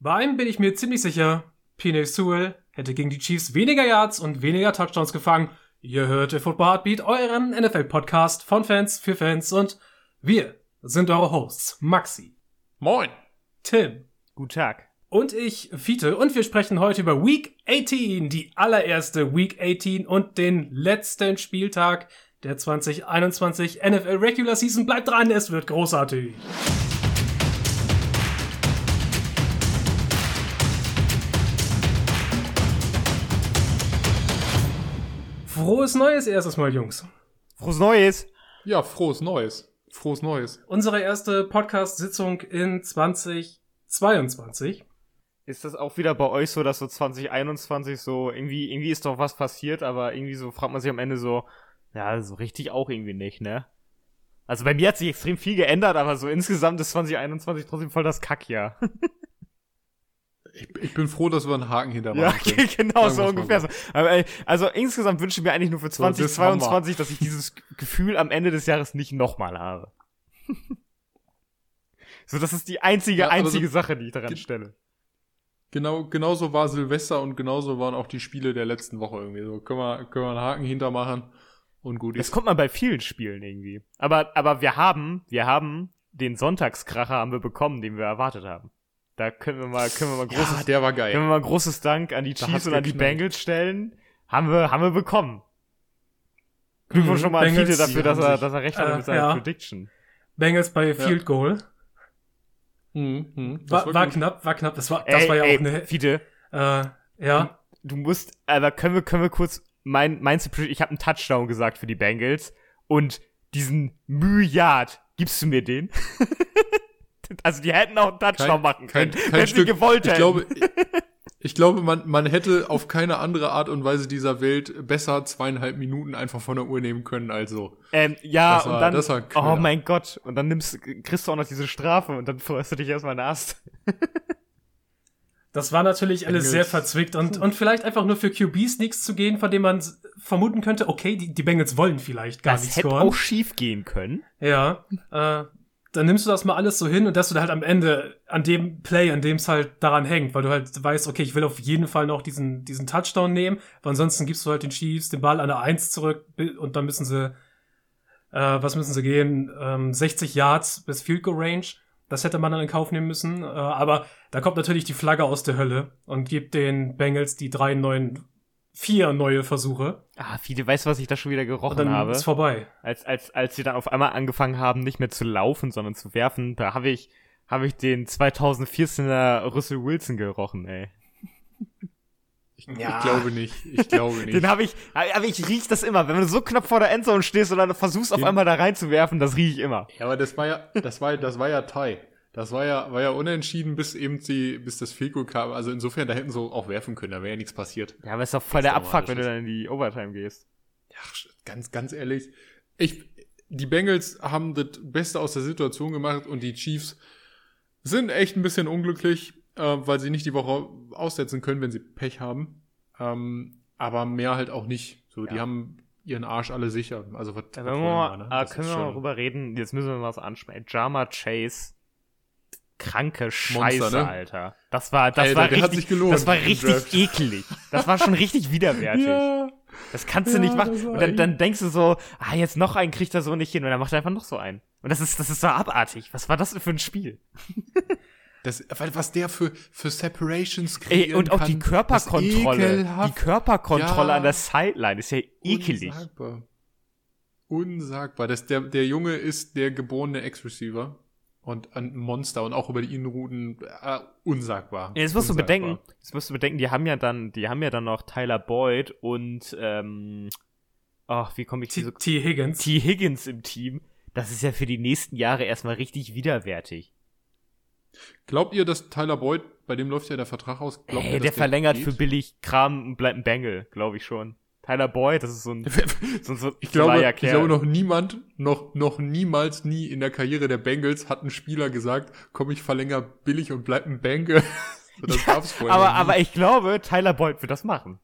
Bei einem bin ich mir ziemlich sicher, Penny Sewell hätte gegen die Chiefs weniger Yards und weniger Touchdowns gefangen. Ihr hört Football Heartbeat, euren NFL-Podcast von Fans für Fans und wir sind eure Hosts, Maxi. Moin. Tim. Guten Tag. Und ich, Fiete, und wir sprechen heute über Week 18, die allererste Week 18 und den letzten Spieltag der 2021 NFL Regular Season. Bleibt dran, es wird großartig. Frohes Neues erstes Mal, Jungs. Frohes Neues. Ja, frohes Neues. Frohes Neues. Unsere erste Podcast-Sitzung in 2022. Ist das auch wieder bei euch so, dass so 2021 so irgendwie, irgendwie ist doch was passiert, aber irgendwie so fragt man sich am Ende so, ja, so richtig auch irgendwie nicht, ne? Also bei mir hat sich extrem viel geändert, aber so insgesamt ist 2021 trotzdem voll das Kackjahr. Ich, ich bin froh, dass wir einen Haken hinter Ja, genau, so ungefähr so. Aber, ey, also insgesamt wünsche ich mir eigentlich nur für So, das 2022, dass ich dieses Gefühl am Ende des Jahres nicht nochmal habe. so, das ist die einzige, Ja, einzige so- Sache, die ich daran stelle. Genau, genauso war Silvester und genauso waren auch die Spiele der letzten Woche irgendwie. So können wir, können wir einen Haken hintermachen und gut Das ist. kommt man bei vielen Spielen irgendwie. Aber, aber wir haben, wir haben den Sonntagskracher haben wir bekommen, den wir erwartet haben. Da können wir mal, können wir mal Ja, großes, der war können wir geil. mal großes Dank an die Da Chiefs und an die. Bengals stellen. Haben wir, haben wir bekommen. Glückwunsch Mhm, schon mal an Bengals, Fiete dafür, dass er, sich- dass er recht hatte äh, mit seiner ja. Prediction. Bengals bei Field Goal. Mhm, mhm. War, war knapp, war knapp. Das war, das ey, war ja ey, auch eine, Fiete, äh, ja. du musst, aber können wir, können wir kurz, mein, meinst du, ich habe einen Touchdown gesagt für die Bengals und diesen Mühjard, gibst du mir den? also die hätten auch einen Touchdown Kein- machen kein- können, kein wenn sie Stück. gewollt Ich hätten. glaube, ich, ich glaube, man, man hätte auf keine andere Art und Weise dieser Welt besser zweieinhalb Minuten einfach von der Uhr nehmen können, also. ähm, ja, Das war- und dann, das war oh mein Gott, und dann nimmst, kriegst du auch noch diese Strafe und dann freust du dich erstmal nass. Das war natürlich alles Bengals. sehr verzwickt und, und vielleicht einfach nur für QB-Sneaks zu gehen, von dem man vermuten könnte, okay, die, die Bengals wollen vielleicht gar Das nicht hätte scoren. auch schief gehen können. Ja, äh, dann nimmst du das mal alles so hin und dass du da halt am Ende an dem Play, an dem es halt daran hängt, weil du halt weißt, okay, ich will auf jeden Fall noch diesen, diesen Touchdown nehmen, weil ansonsten gibst du halt den Chiefs den Ball an der 1 zurück und dann müssen sie, äh, was müssen sie gehen, ähm, 60 Yards bis Field Goal Range. Das hätte man dann in Kauf nehmen müssen, äh, aber da kommt natürlich die Flagge aus der Hölle und gibt den Bengals die drei neuen, vier neue Versuche Ah, Fiete, weißt du, was ich da schon wieder und gerochen dann habe? ist vorbei. als, als, als sie dann auf einmal angefangen haben, nicht mehr zu laufen, sondern zu werfen, da habe ich, habe ich den 2014er Russell Wilson gerochen, ey. Ich, Ja. ich glaube nicht. Ich glaube nicht. Den habe ich, aber ich riech das immer, wenn du so knapp vor der Endzone stehst und dann versuchst auf Den- einmal da reinzuwerfen, das riech ich immer. Ja, aber das war ja, das war, das war ja Thai. Das war ja, war ja unentschieden, bis eben die, bis das Field Goal kam. Also insofern, da hätten sie auch werfen können, da wäre ja nichts passiert. Ja, aber ist doch voll der Das ist Abfuck, wenn du dann in die Overtime gehst. Ja, ganz, ganz ehrlich. Ich, die Bengals haben das Beste aus der Situation gemacht und die Chiefs sind echt ein bisschen unglücklich, äh, weil sie nicht die Woche aussetzen können, wenn sie Pech haben. Ähm, aber mehr halt auch nicht. So, die Ja. haben ihren Arsch alle sicher. Also was, Ja, was wir mal, ne? Das können wir mal drüber reden, jetzt müssen wir was ansprechen. Jama Chase. Kranke Scheiße, Monster, ne? Alter. Das war, das Alter, war richtig, gelohnt das war richtig eklig. Das war schon richtig widerwärtig. Ja, Das kannst du Ja, nicht machen. Und dann, dann denkst du so, ah, jetzt noch einen kriegt er so nicht hin. Und dann macht er einfach noch so einen. Und das ist, das ist so abartig. Was war das denn für ein Spiel? das, was der für, für Separations Ey, kreieren und auch kann, die Körperkontrolle. Die. Körperkontrolle Ja. an der Sideline ist ja ekelig. Unsagbar. Unsagbar. Das, der, der Junge ist der geborene Ex-Receiver und ein Monster und auch über die Innenrouten äh, unsagbar. Ja, jetzt musst du Unsagbar. bedenken, jetzt musst du bedenken, die haben ja dann, die haben ja dann noch Tyler Boyd und, ähm, ach, wie komme ich T, T. Higgins. T. Higgins im Team. Das ist ja für die nächsten Jahre erstmal richtig widerwärtig. Glaubt ihr, dass Tyler Boyd, bei dem läuft ja der Vertrag aus, glaubt Ey, ihr, der dass verlängert für billig Kram und bleibt ein Bengal, glaube ich schon. Tyler Boyd, das ist so ein, so, ein- so Ich glaube, zolaier ich Kerl. glaube noch niemand, noch, noch niemals nie in der Karriere der Bengals hat ein Spieler gesagt, komm, ich verlängere billig und bleib ein Bengal. so, das gab's vorher aber, aber ich glaube, Tyler Boyd wird das machen.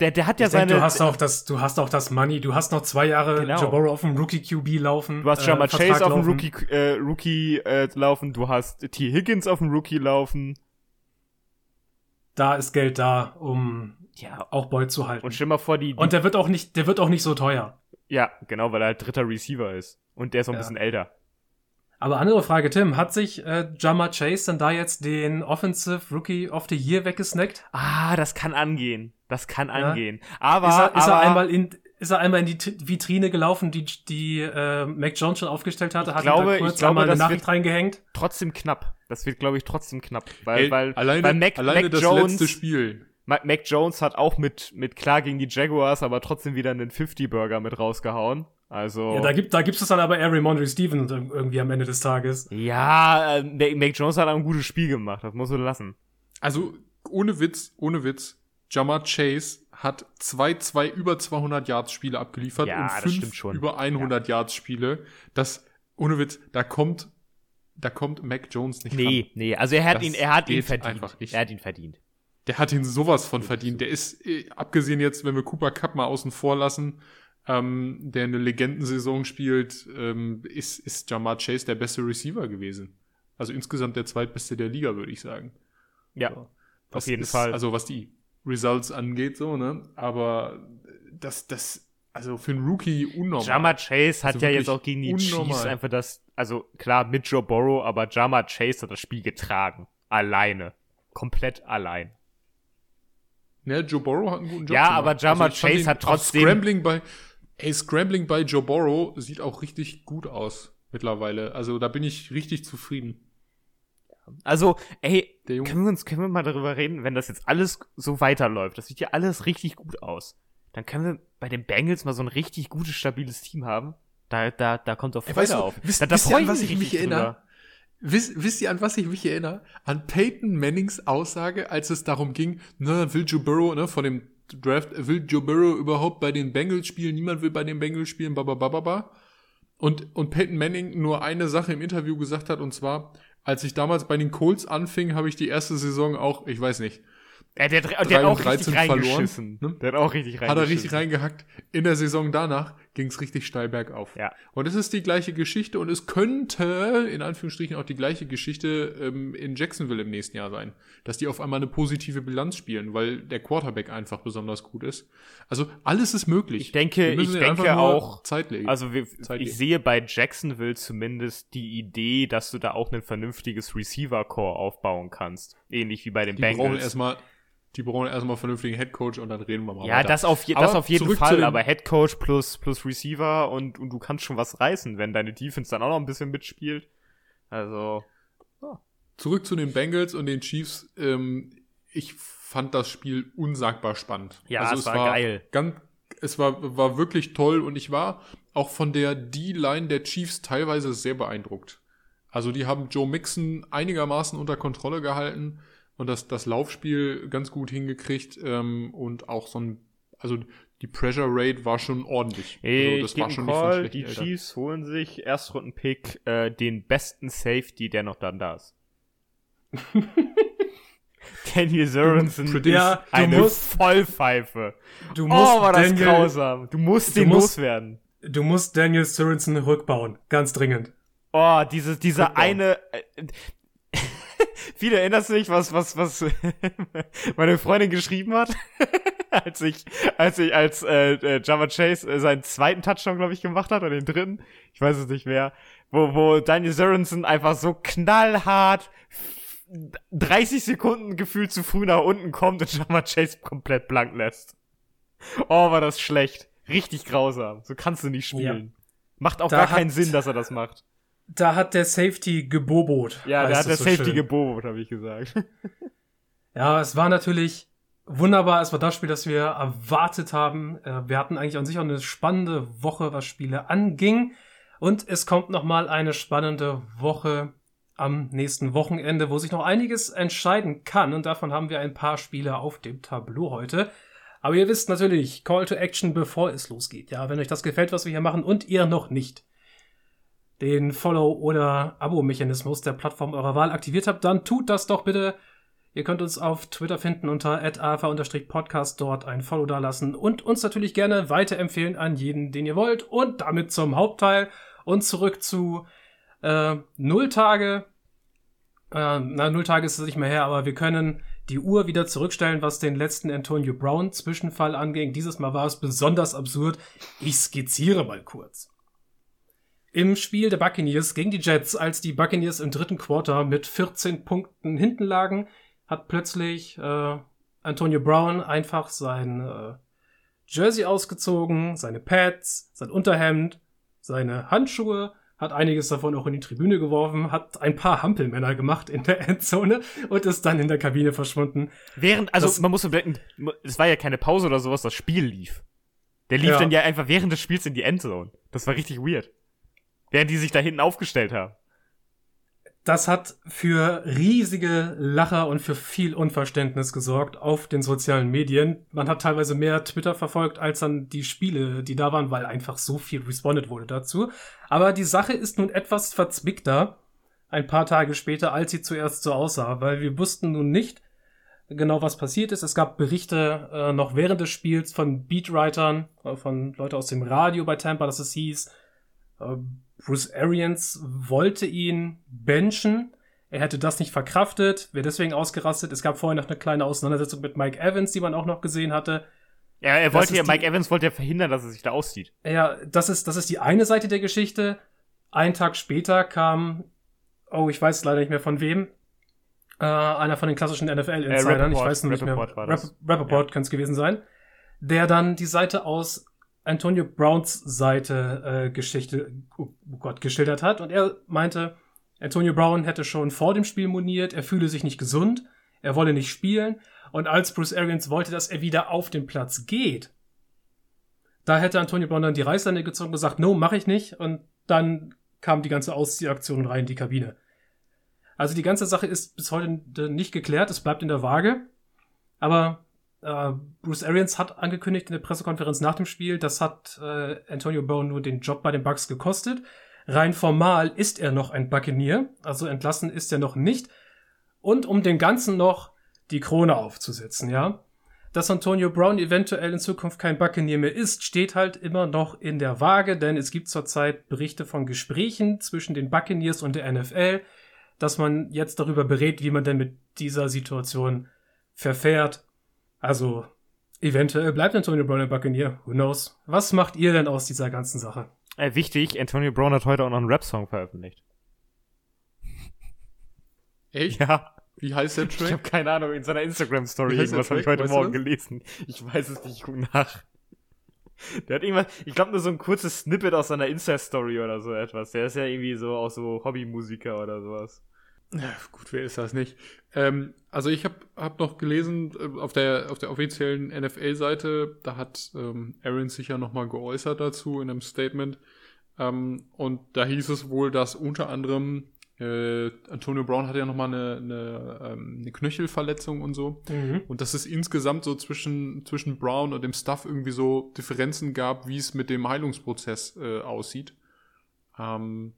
der, der hat ja ich denk, seine. du hast auch das, du hast auch das Money, du hast noch zwei Jahre Genau. Burrow auf dem Rookie QB laufen. Du hast äh, Jamar Vertrag Chase auf dem. Rookie, äh, Rookie äh, laufen, du hast T. Higgins auf dem Rookie laufen. Da ist Geld da, um Ja. auch Boyd zu halten. Und stell mal vor, die, die Und der wird auch nicht, der wird auch nicht so teuer. ja, genau, weil er halt dritter Receiver ist. Und der ist auch ein Ja. bisschen älter. Aber andere Frage, Tim, hat sich äh, Jamar Chase dann da jetzt den Offensive Rookie of the Year weggesnackt? Ah, das kann angehen. Das kann Ja. angehen. Aber, ist er, ist er einmal in ist er einmal in die T- Vitrine gelaufen, die die äh, Mac Jones schon aufgestellt hatte, Ich hat glaube- da ich kurz glaube, einmal eine das Nachricht wird- reingehängt. trotzdem knapp. Das wird, glaube ich, trotzdem knapp. Weil, Ey, weil, alleine, weil Mac, alleine Mac das Jones, letzte Spiel. Ma- Mac Jones hat auch mit, mit klar gegen die Jaguars, aber trotzdem wieder einen 50-Burger mit rausgehauen. Also. Ja, da gibt da gibt's es dann aber Ari Mondre Stevens irgendwie am Ende des Tages. Ja, äh, Mac Jones hat ein gutes Spiel gemacht, das musst du lassen. Also, ohne Witz, ohne Witz. Jamar Chase hat zwei, zwei über 200 Yards Spiele abgeliefert Ja, und das fünf stimmt schon. über 100 Yards Spiele. Das, ohne Witz, da kommt, da kommt Mac Jones nicht ran. Nee, nee, also er hat Das ihn, er hat ihn verdient. einfach nicht. Er hat ihn verdient. Der hat ihn sowas von verdient. Der ist, äh, abgesehen jetzt, wenn wir Cooper Cup mal außen vor lassen, ähm, der eine Legendensaison spielt, ähm, ist, ist Jamar Chase der beste Receiver gewesen. Also insgesamt der zweitbeste der Liga, würde ich sagen. Ja, So. auf jeden ist, Fall. Also was die Results angeht, so, ne? Aber das, das, also für einen Rookie unnormal. Jamar Chase hat Also ja jetzt auch gegen die Chiefs unnormal. einfach das, also klar mit Joe Burrow, aber Jamar Chase hat das Spiel getragen. Alleine. Komplett allein. Ne, Joe Burrow hat einen guten Job Ja, gemacht. aber ich fand Chase hat trotzdem- Scrambling bei, ey, Scrambling bei Joe Burrow sieht auch richtig gut aus mittlerweile. Also da bin ich richtig zufrieden. Also, ey, Der Junge. können wir uns, können wir mal darüber reden, wenn das jetzt alles so weiterläuft, das sieht ja alles richtig gut aus. Dann können wir bei den Bengals mal so ein richtig gutes, stabiles Team haben. Da, da, da kommt doch Ey, Freude weißt du, auf. wisst- da, da wisst ihr, an was ich mich richtig erinnere? Wisst, wisst ihr, an was ich mich erinnere? An Peyton Mannings Aussage, als es darum ging, ne, will Joe Burrow, ne, vor dem Draft, will Joe Burrow überhaupt bei den Bengals spielen? Niemand will bei den Bengals spielen, bababababa. Und, und Peyton Manning nur eine Sache im Interview gesagt hat, und zwar, als ich damals bei den Colts anfing, habe ich die erste Saison auch, ich weiß nicht, Ja, der, der, drei hat auch richtig 13 verloren, reingeschissen. ne? Der hat auch richtig reingeschissen. hat er richtig reingehackt. In der Saison danach ging es richtig steil bergauf. Ja. Und es ist die gleiche Geschichte und es könnte, in Anführungsstrichen, auch die gleiche Geschichte ähm, in Jacksonville im nächsten Jahr sein. Dass die auf einmal eine positive Bilanz spielen, weil der Quarterback einfach besonders gut ist. Also alles ist möglich. Ich denke, ich denke auch, Zeit legen. Also wir, Zeit ich sehe bei Jacksonville zumindest die Idee, dass du da auch ein vernünftiges Receiver-Core aufbauen kannst. Ähnlich wie bei den die brauchen Bengals. erstmal, die brauchen erstmal einen vernünftigen Headcoach und dann reden wir mal Ja, weiter. das auf, je, das auf jeden Fall, aber Head Coach plus, plus Receiver und, und du kannst schon was reißen, wenn deine Defense dann auch noch ein bisschen mitspielt. Also, Zurück zu den Bengals und den Chiefs. Ähm, ich fand das Spiel unsagbar spannend. Ja, also es war geil. Ganz, es war, war wirklich toll und ich war auch von der D-Line der Chiefs teilweise sehr beeindruckt. Also die haben Joe Mixon einigermaßen unter Kontrolle gehalten und das, das Laufspiel ganz gut hingekriegt ähm, und auch so ein, also die Pressure Rate war schon ordentlich. ey, also ich gebe einen Call, die Chiefs holen sich Erstrunden-Pick äh, den besten Safety, der noch dann da ist. Daniel Sorensen Ja, ist du eine musst- Vollpfeife. Du musst Oh, war das Daniel, grausam. Du musst den musst- loswerden. du musst Daniel Sorensen rückbauen, ganz dringend. Oh, diese, dieser Football. eine. Äh, Viele erinnerst du dich, was, was, was meine Freundin geschrieben hat? als ich, als ich, als äh, äh, Java Chase äh, seinen zweiten Touchdown, glaube ich, gemacht hat, oder den dritten, ich weiß es nicht mehr, wo, wo Daniel Sorensen einfach so knallhart 30 Sekunden gefühlt zu früh nach unten kommt und Java Chase komplett blank lässt. Oh, war das schlecht. Richtig grausam. So kannst du nicht spielen. Macht auch Da gar keinen Sinn, dass er das macht. Da hat der Safety gebobot. Ja, der heißt hat der so Safety schön. gebobot, habe ich gesagt. Ja, es war natürlich wunderbar. Es war das Spiel, das wir erwartet haben. Äh, Wir hatten eigentlich an sich auch eine spannende Woche, was Spiele anging. Und es kommt noch mal eine spannende Woche am nächsten Wochenende, wo sich noch einiges entscheiden kann. Und davon haben wir ein paar Spiele auf dem Tableau heute. Aber ihr wisst natürlich, Call to Action, bevor es losgeht. Ja, wenn euch das gefällt, was wir hier machen und ihr noch nicht den Follow- oder Abo-Mechanismus der Plattform eurer Wahl aktiviert habt, dann tut das doch bitte. Ihr könnt uns auf Twitter finden unter @alpha_podcast dort ein Follow dalassen und uns natürlich gerne weiterempfehlen an jeden, den ihr wollt. Und damit zum Hauptteil und zurück zu äh, Null Tage. Äh, na, Null Tage ist es nicht mehr her, aber wir können die Uhr wieder zurückstellen, was den letzten Antonio Brown Zwischenfall anging. Dieses Mal war es besonders absurd. Ich skizziere mal kurz. Im Spiel der Buccaneers gegen die Jets, als die Buccaneers im dritten Quarter mit 14 Punkten hinten lagen, hat plötzlich äh, Antonio Brown einfach sein äh, Jersey ausgezogen, seine Pads, sein Unterhemd, seine Handschuhe, hat einiges davon auch in die Tribüne geworfen, hat ein paar Hampelmänner gemacht in der Endzone und ist dann in der Kabine verschwunden. Während, also Das- man muss bedenken, es war ja keine Pause oder sowas, das Spiel lief. Der lief Ja. dann ja einfach während des Spiels in die Endzone. Das war richtig weird. Während die sich da hinten aufgestellt haben. Das hat für riesige Lacher und für viel Unverständnis gesorgt auf den sozialen Medien. Man hat teilweise mehr Twitter verfolgt als dann die Spiele, die da waren, weil einfach so viel respondet wurde dazu. Aber die Sache ist nun etwas verzwickter, ein paar Tage später, als sie zuerst so aussah, weil wir wussten nun nicht genau, was passiert ist. Es gab Berichte äh, noch während des Spiels von Beatwritern, äh, von Leuten aus dem Radio bei Tampa, dass es hieß, äh, Bruce Arians wollte ihn benchen. Er hätte das nicht verkraftet, wäre deswegen ausgerastet. Es gab vorher noch eine kleine Auseinandersetzung mit Mike Evans, die man auch noch gesehen hatte. Ja, er wollte ja, die- Mike Evans wollte ja verhindern, dass er sich da auszieht. Ja, das ist, das ist die eine Seite der Geschichte. Einen Tag später kam, oh, ich weiß leider nicht mehr von wem, äh, einer von den klassischen NFL-Insidern, Äh, ich weiß nur nicht mehr, Rappaport Rappaport könnte es gewesen sein, der dann die Seite aus Antonio Browns Seite äh, Geschichte, oh Gott, geschildert hat. Und er meinte, Antonio Brown hätte schon vor dem Spiel moniert, er fühle sich nicht gesund, er wolle nicht spielen. Und als Bruce Arians wollte, dass er wieder auf den Platz geht, da hätte Antonio Brown dann die Reißleine gezogen und gesagt, no, mache ich nicht. Und dann kam die ganze Ausziehaktion rein in die Kabine. Also die ganze Sache ist bis heute nicht geklärt, es bleibt in der Waage. Aber äh, Bruce Arians hat angekündigt in der Pressekonferenz nach dem Spiel, das hat äh, Antonio Brown nur den Job bei den Bucks gekostet. Rein formal ist er noch ein Buccaneer, also entlassen ist er noch nicht. Und um dem Ganzen noch die Krone aufzusetzen, ja. Dass Antonio Brown eventuell in Zukunft kein Buccaneer mehr ist, steht halt immer noch in der Waage, denn es gibt zurzeit Berichte von Gesprächen zwischen den Buccaneers und der NFL, dass man jetzt darüber berät, wie man denn mit dieser Situation verfährt. Also, eventuell bleibt Antonio Brown ein Buccaneer. Who knows? Was macht ihr denn aus dieser ganzen Sache? Äh, wichtig, Antonio Brown hat heute auch noch einen Rap-Song veröffentlicht. Echt? Ja. Wie heißt der Ich Track? habe keine Ahnung, in seiner Instagram-Story irgendwas habe ich heute Weißt Morgen gelesen. Ich weiß es nicht, ich guck nach. Der hat irgendwas, ich glaube nur so ein kurzes Snippet aus seiner Insta-Story oder so etwas. Der ist ja irgendwie so auch so Hobbymusiker oder sowas. Ja, gut, wer ist das nicht? Ähm, also ich habe hab noch gelesen, äh, auf der, auf der offiziellen NFL-Seite, da hat ähm, Aaron sich ja nochmal geäußert dazu in einem Statement. Ähm, und da hieß es wohl, dass unter anderem äh, Antonio Brown hatte ja nochmal eine, eine, ähm, eine Knöchelverletzung und so. Und dass es insgesamt so zwischen, zwischen Brown und dem Staff irgendwie so Differenzen gab, wie es mit dem Heilungsprozess äh, aussieht. Ähm,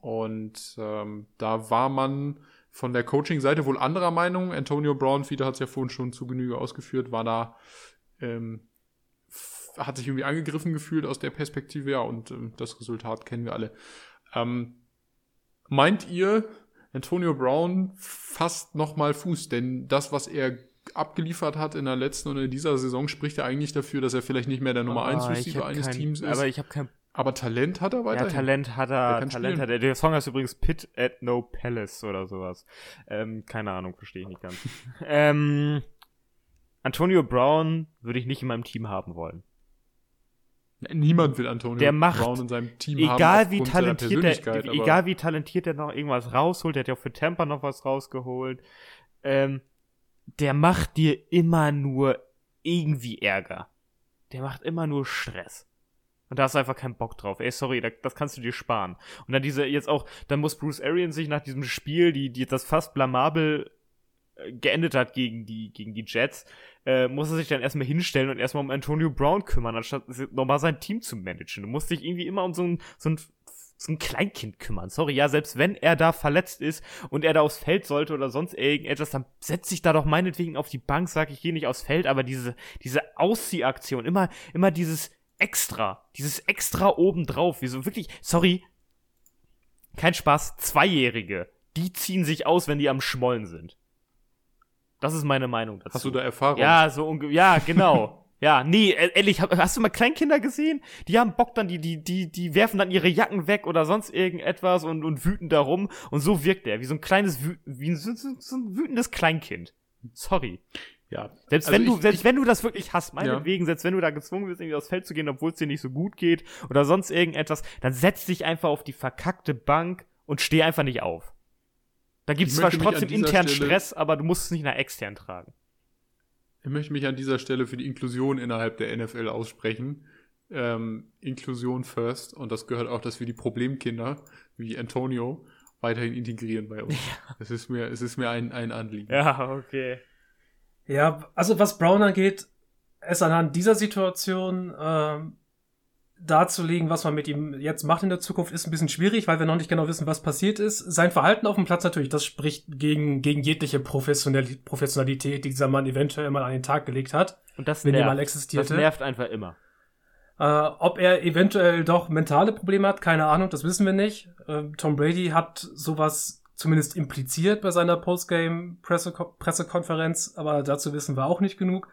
und ähm, da war man von der Coaching-Seite wohl anderer Meinung. Antonio Brown, Fiete hat es ja vorhin schon zu Genüge ausgeführt, war da, ähm, hat sich irgendwie angegriffen gefühlt aus der Perspektive, ja, und ähm, das Resultat kennen wir alle. Ähm, meint ihr, Antonio Brown fasst nochmal Fuß? Denn das, was er abgeliefert hat in der letzten und in dieser Saison, spricht ja eigentlich dafür, dass er vielleicht nicht mehr der Nummer 1 Ah, Receiver eines kein, Teams ist. Aber ich habe kein Aber Talent hat er ja, weiterhin. Talent hat Der er, Talent spielen. hat er. Der Song heißt übrigens Pit at No Palace oder sowas. Ähm, keine Ahnung, verstehe ich nicht ganz. ähm, Antonio Brown würde ich nicht in meinem Team haben wollen. Niemand will Antonio Der macht- Brown in seinem Team egal haben. wie talentiert er, aber- egal wie talentiert er noch irgendwas rausholt, der hat ja auch für Tampa noch was rausgeholt. Ähm, der macht dir immer nur irgendwie Ärger. Der macht immer nur Stress. Und da hast du einfach keinen Bock drauf. Ey, sorry, da, das kannst du dir sparen. Und dann diese, jetzt auch, dann muss Bruce Arians sich nach diesem Spiel, die, die das fast blamabel äh, geendet hat gegen die, gegen die Jets, äh, muss er sich dann erstmal hinstellen und erstmal um Antonio Brown kümmern, anstatt nochmal sein Team zu managen. Du musst dich irgendwie immer um so ein, so ein so ein Kleinkind kümmern. Sorry, ja, selbst wenn er da verletzt ist und er da aufs Feld sollte oder sonst irgendetwas, dann setz dich da doch meinetwegen auf die Bank, sag ich gehe nicht aufs Feld, aber diese, diese Ausziehaktion, immer, immer dieses extra, dieses extra obendrauf, wie so wirklich, sorry, kein Spaß, Zweijährige, die ziehen sich aus, wenn die am Schmollen sind. Das ist meine Meinung dazu. Hast du da Erfahrung? Ja, so ja, genau. Ja, nee, e-, ehrlich, hast du mal Kleinkinder gesehen? Die haben Bock dann, die, die, die, die werfen dann ihre Jacken weg oder sonst irgendetwas und, und wüten darum. Und so wirkt er, wie so ein kleines, wie ein, so, so ein wütendes Kleinkind. Sorry. Ja. Selbst Also wenn du, ich- selbst ich- wenn du das wirklich hast, Ja. meinetwegen, selbst wenn du da gezwungen bist, irgendwie aufs Feld zu gehen, obwohl es dir nicht so gut geht oder sonst irgendetwas, dann setz dich einfach auf die verkackte Bank und steh einfach nicht auf. Da gibt es zwar trotzdem internen Stelle- Stress, aber du musst es nicht nach extern tragen. Ich möchte mich an dieser Stelle für die Inklusion innerhalb der NFL aussprechen. Ähm, Inklusion first. Und das gehört auch, dass wir die Problemkinder, wie Antonio, weiterhin integrieren bei uns. Es ist mir, es ist mir ein, ein Anliegen. Ja, okay. Ja, also was Brown angeht, es anhand dieser Situation ähm, darzulegen, was man mit ihm jetzt macht in der Zukunft, ist ein bisschen schwierig, weil wir noch nicht genau wissen, was passiert ist. Sein Verhalten auf dem Platz natürlich, das spricht gegen, gegen jegliche Professionali- Professionalität, die dieser Mann eventuell mal an den Tag gelegt hat, Und das wenn er nervt. mal das existierte. nervt einfach immer. Äh, ob er eventuell doch mentale Probleme hat, keine Ahnung, das wissen wir nicht. Äh, Tom Brady hat sowas zumindest impliziert bei seiner Postgame-Pressekonferenz, aber dazu wissen wir auch nicht genug.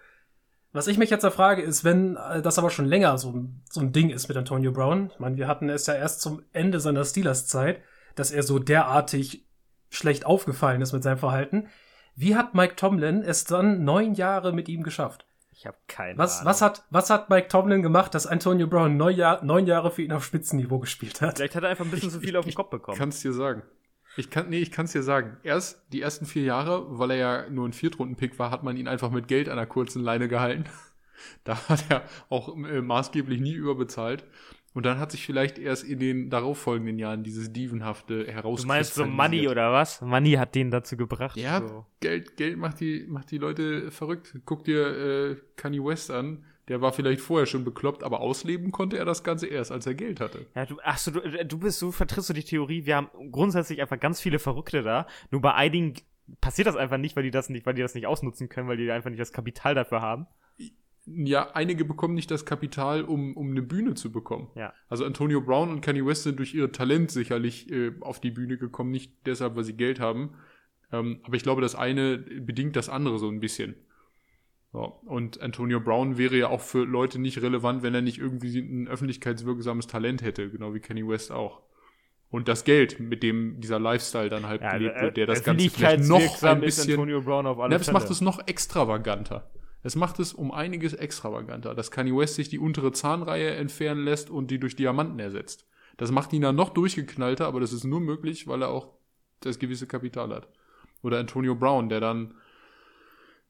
Was ich mich jetzt da frage, ist, wenn äh, das aber schon länger so, ein- so ein Ding ist mit Antonio Brown, ich meine, wir hatten es ja erst zum Ende seiner Steelers-Zeit, dass er so derartig schlecht aufgefallen ist mit seinem Verhalten. Wie hat Mike Tomlin es dann neun Jahre mit ihm geschafft? Ich habe keine Was, Ahnung. was, hat, was hat Mike Tomlin gemacht, dass Antonio Brown neun, Jahr, neun Jahre für ihn auf Spitzenniveau gespielt hat? Vielleicht hat er einfach ein bisschen zu viel auf den Kopf Ich bekommen. kann es dir sagen. Ich kann, nee, ich kann es dir sagen. Erst die ersten vier Jahre, weil er ja nur ein Viertrunden-Pick war, hat man ihn einfach mit Geld an einer kurzen Leine gehalten. Da hat er auch äh, maßgeblich nie überbezahlt. Und dann hat sich vielleicht erst in den darauffolgenden Jahren dieses Dievenhafte heraus. Du meinst so Money oder was? Money hat den dazu gebracht. Ja, So. Geld, Geld macht die, macht die Leute verrückt. Guck dir äh, Kanye West an. Der war vielleicht vorher schon bekloppt, aber ausleben konnte er das Ganze erst, als er Geld hatte. Ja, du, ach so, du, du bist, du vertrittst so die Theorie, wir haben grundsätzlich einfach ganz viele Verrückte da. Nur bei einigen passiert das einfach nicht, weil die das nicht, weil die das nicht ausnutzen können, weil die einfach nicht das Kapital dafür haben. Ja, einige bekommen nicht das Kapital, um, um eine Bühne zu bekommen. Ja. Also Antonio Brown und Kanye West sind durch ihr Talent sicherlich äh, auf die Bühne gekommen, nicht deshalb, weil sie Geld haben. Ähm, aber ich glaube, das eine bedingt das andere so ein bisschen. So. Und Antonio Brown wäre ja auch für Leute nicht relevant, wenn er nicht irgendwie ein öffentlichkeitswirksames Talent hätte, genau wie Kanye West auch. Und das Geld, mit dem dieser Lifestyle dann halt gelebt wird, der das Ganze vielleicht noch ein bisschen Antonio Brown auf alle ja, das Fälle. macht es noch extravaganter. Es macht es um einiges extravaganter, dass Kanye West sich die untere Zahnreihe entfernen lässt und die durch Diamanten ersetzt. Das macht ihn dann noch durchgeknallter, aber das ist nur möglich, weil er auch das gewisse Kapital hat. Oder Antonio Brown, der dann,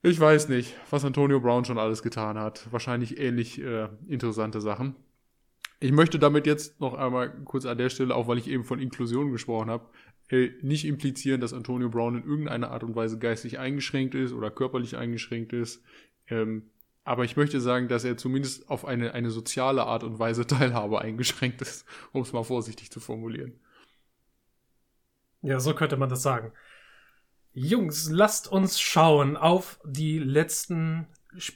ich weiß nicht, was Antonio Brown schon alles getan hat. Wahrscheinlich ähnlich äh, interessante Sachen. Ich möchte damit jetzt noch einmal kurz an der Stelle, auch weil ich eben von Inklusion gesprochen habe, äh, nicht implizieren, dass Antonio Brown in irgendeiner Art und Weise geistig eingeschränkt ist oder körperlich eingeschränkt ist. Ähm, aber ich möchte sagen, dass er zumindest auf eine, eine soziale Art und Weise Teilhabe eingeschränkt ist, um es mal vorsichtig zu formulieren. Ja, so könnte man das sagen. Jungs, lasst uns schauen auf die letzten,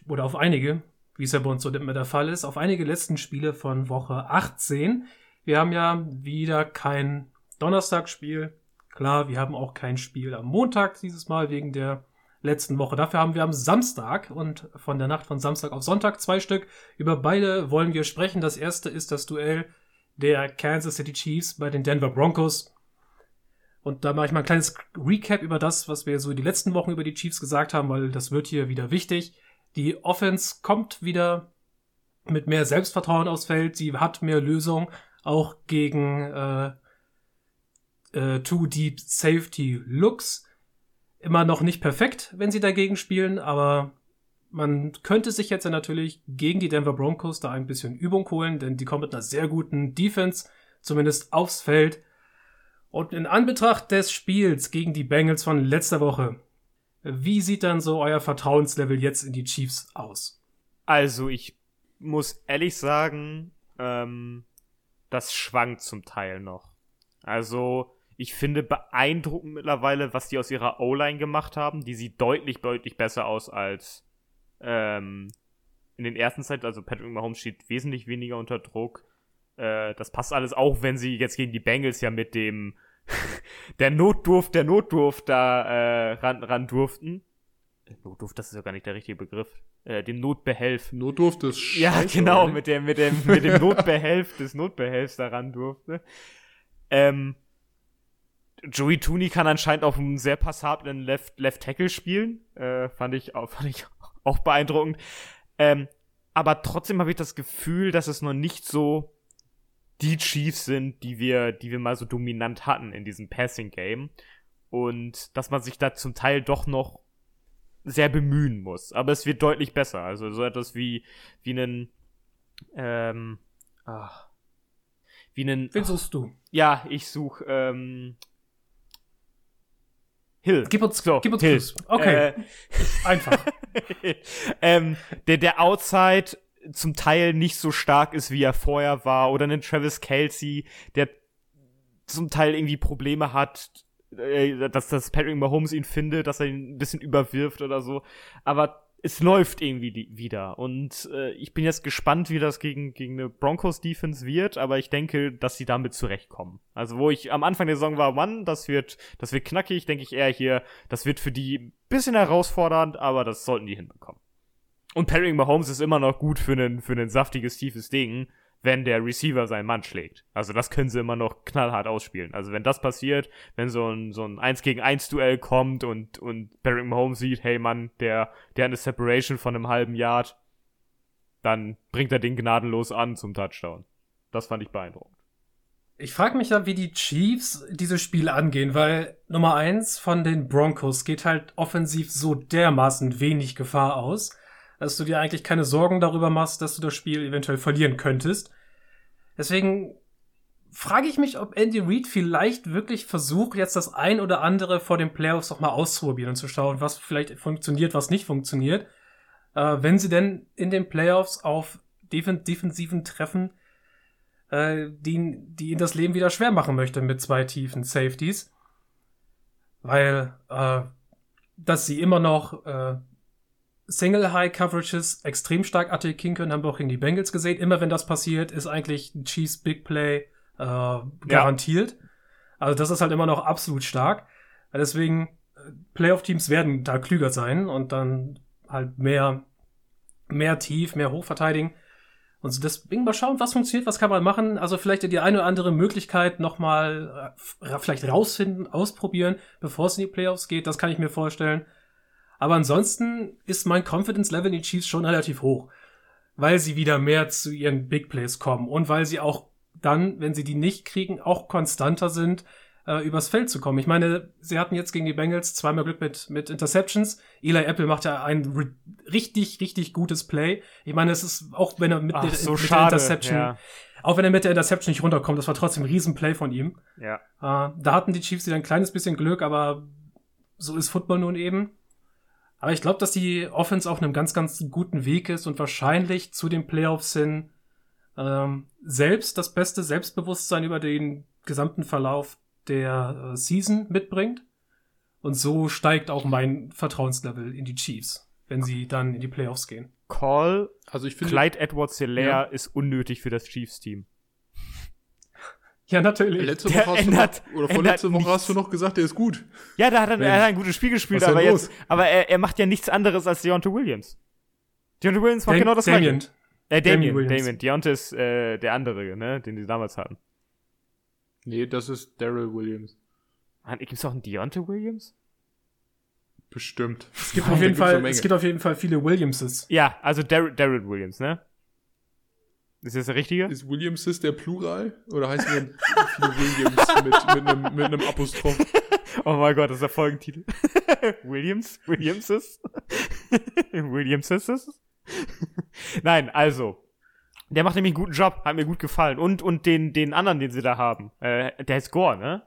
oder auf einige, wie es ja bei uns so immer der Fall ist, auf einige letzten Spiele von Woche 18. Wir haben ja wieder kein Donnerstagsspiel. Klar, wir haben auch kein Spiel am Montag dieses Mal wegen der letzten Woche. Dafür haben wir am Samstag und von der Nacht von Samstag auf Sonntag zwei Stück. Über beide wollen wir sprechen. Das erste ist das Duell der Kansas City Chiefs bei den Denver Broncos. Und da mache ich mal ein kleines Recap über das, was wir so die letzten Wochen über die Chiefs gesagt haben, weil das wird hier wieder wichtig. Die Offense kommt wieder mit mehr Selbstvertrauen aufs Feld. Sie hat mehr Lösung, auch gegen äh, äh, Two Deep Safety Looks. Immer noch nicht perfekt, wenn sie dagegen spielen, aber man könnte sich jetzt ja natürlich gegen die Denver Broncos da ein bisschen Übung holen, denn die kommen mit einer sehr guten Defense, zumindest aufs Feld. Und in Anbetracht des Spiels gegen die Bengals von letzter Woche, wie sieht dann so euer Vertrauenslevel jetzt in die Chiefs aus? Also, ich muss ehrlich sagen, ähm, das schwankt zum Teil noch. Also, ich finde beeindruckend mittlerweile, was die aus ihrer O-Line gemacht haben. Die sieht deutlich, deutlich besser aus als ähm, in den ersten Zeiten. Also Patrick Mahomes steht wesentlich weniger unter Druck. Äh, das passt alles auch, wenn sie jetzt gegen die Bengals ja mit dem der Notdurft, der Notdurft da äh, ran, ran durften. Notdurft, das ist ja gar nicht der richtige Begriff. Äh, dem Notbehelf. Notdurft ist Ja, scheiße, genau, oder? mit dem, mit dem, mit dem Notbehelf des Notbehelfs daran durfte. Ähm, Joey Tooney kann anscheinend auf einem sehr passablen Left, Left Tackle spielen. Äh, fand ich auch, fand ich auch beeindruckend. Ähm, aber trotzdem habe ich das Gefühl, dass es noch nicht so die Chiefs sind, die wir, die wir mal so dominant hatten in diesem Passing Game. Und dass man sich da zum Teil doch noch sehr bemühen muss. Aber es wird deutlich besser. Also so etwas wie, wie einen, ähm, ach, wie einen, Wen suchst du? ja, ich suche, ähm, Hill. Gib uns, So, gib uns Hill. Okay, Äh, einfach. ähm, der, der Outside zum Teil nicht so stark ist, wie er vorher war. Oder einen Travis Kelsey, der zum Teil irgendwie Probleme hat, äh, dass, dass Patrick Mahomes ihn findet, dass er ihn ein bisschen überwirft oder so. Aber es läuft irgendwie wieder. Und äh, ich bin jetzt gespannt, wie das gegen, gegen eine Broncos-Defense wird, aber ich denke, dass sie damit zurechtkommen. Also, wo ich am Anfang der Saison war, Mann, das wird, das wird knackig, denke ich eher hier, das wird für die ein bisschen herausfordernd, aber das sollten die hinbekommen. Und Patrick Mahomes ist immer noch gut für ein für saftiges, tiefes Ding, wenn der Receiver seinen Mann schlägt. Also das können sie immer noch knallhart ausspielen. Also wenn das passiert, wenn so ein, so ein 1 gegen 1 Duell kommt und, und Patrick Mahomes sieht, hey Mann, der, der eine Separation von einem halben Yard, dann bringt er den gnadenlos an zum Touchdown. Das fand ich beeindruckend. Ich frage mich ja, wie die Chiefs dieses Spiel angehen, weil Nummer eins von den Broncos geht halt offensiv so dermaßen wenig Gefahr aus, dass du dir eigentlich keine Sorgen darüber machst, dass du das Spiel eventuell verlieren könntest. Deswegen frage ich mich, ob Andy Reid vielleicht wirklich versucht, jetzt das ein oder andere vor den Playoffs noch mal auszuprobieren und zu schauen, was vielleicht funktioniert, was nicht funktioniert. Äh, wenn sie denn in den Playoffs auf defen defensiven Treffen äh, die, die ihnen das Leben wieder schwer machen möchte mit zwei tiefen Safeties. Weil, äh, dass sie immer noch äh, Single High Coverages extrem stark attackieren können, haben wir auch gegen die Bengals gesehen. Immer wenn das passiert, ist eigentlich ein Chiefs Big Play äh, garantiert. Also das ist halt immer noch absolut stark. Deswegen, äh, Playoff-Teams werden da klüger sein und dann halt mehr, mehr tief, mehr hoch verteidigen. Und so deswegen mal schauen, was funktioniert, was kann man machen. Also vielleicht die eine oder andere Möglichkeit nochmal äh, vielleicht rausfinden, ausprobieren, bevor es in die Playoffs geht. Das kann ich mir vorstellen. Aber ansonsten ist mein Confidence Level in die Chiefs schon relativ hoch, weil sie wieder mehr zu ihren Big Plays kommen und weil sie auch dann, wenn sie die nicht kriegen, auch konstanter sind, äh, übers Feld zu kommen. Ich meine, sie hatten jetzt gegen die Bengals zweimal Glück mit, mit Interceptions. Eli Apple macht ja ein ri- richtig, richtig gutes Play. Ich meine, es ist, auch wenn er mit, Ach, der, so mit der. Interception, Ja. auch wenn er mit der Interception nicht runterkommt, das war trotzdem ein Riesenplay von ihm. ja. Äh, da hatten die Chiefs wieder ein kleines bisschen Glück, aber so ist Football nun eben. Aber ich glaube, dass die Offense auf einem ganz, ganz guten Weg ist und wahrscheinlich zu den Playoffs hin ähm, selbst das beste Selbstbewusstsein über den gesamten Verlauf der äh, Season mitbringt. Und so steigt auch mein Vertrauenslevel in die Chiefs, wenn sie dann in die Playoffs gehen. Call Also ich finde, Clyde Edwards Hilaire Ja. ist unnötig für das Chiefs-Team. Ja, natürlich. letzte Der Woche hast ändert- du noch, oder vorletzte Woche nichts. hast du noch gesagt, der ist gut. Ja, da hat er, er hat ein gutes Spiel gespielt, aber jetzt, aber er, er macht ja nichts anderes als Deontay Williams. Deontay Williams macht Dam- genau das Damien. gleiche. Äh, Damien, Damien Williams. Damien. Deontay ist äh, der andere, ne, den sie damals hatten. Nee, das ist Daryl Williams. Ah, Gibt's auch einen Deontay Williams? Bestimmt. Es gibt, auf jeden Fall, es gibt auf jeden Fall viele Williamses. Ja, also Dar Darrell Williams, ne? Ist das der richtige? Ist Williams ist der Plural? Oder heißt viele Williams mit, mit, einem, mit einem Apostroph? Oh mein Gott, das ist der Folgentitel. Williams? Williamses? Williamses? Nein, also. Der macht nämlich einen guten Job, hat mir gut gefallen. Und, und den, den anderen, den sie da haben. Äh, der ist Gore, ne?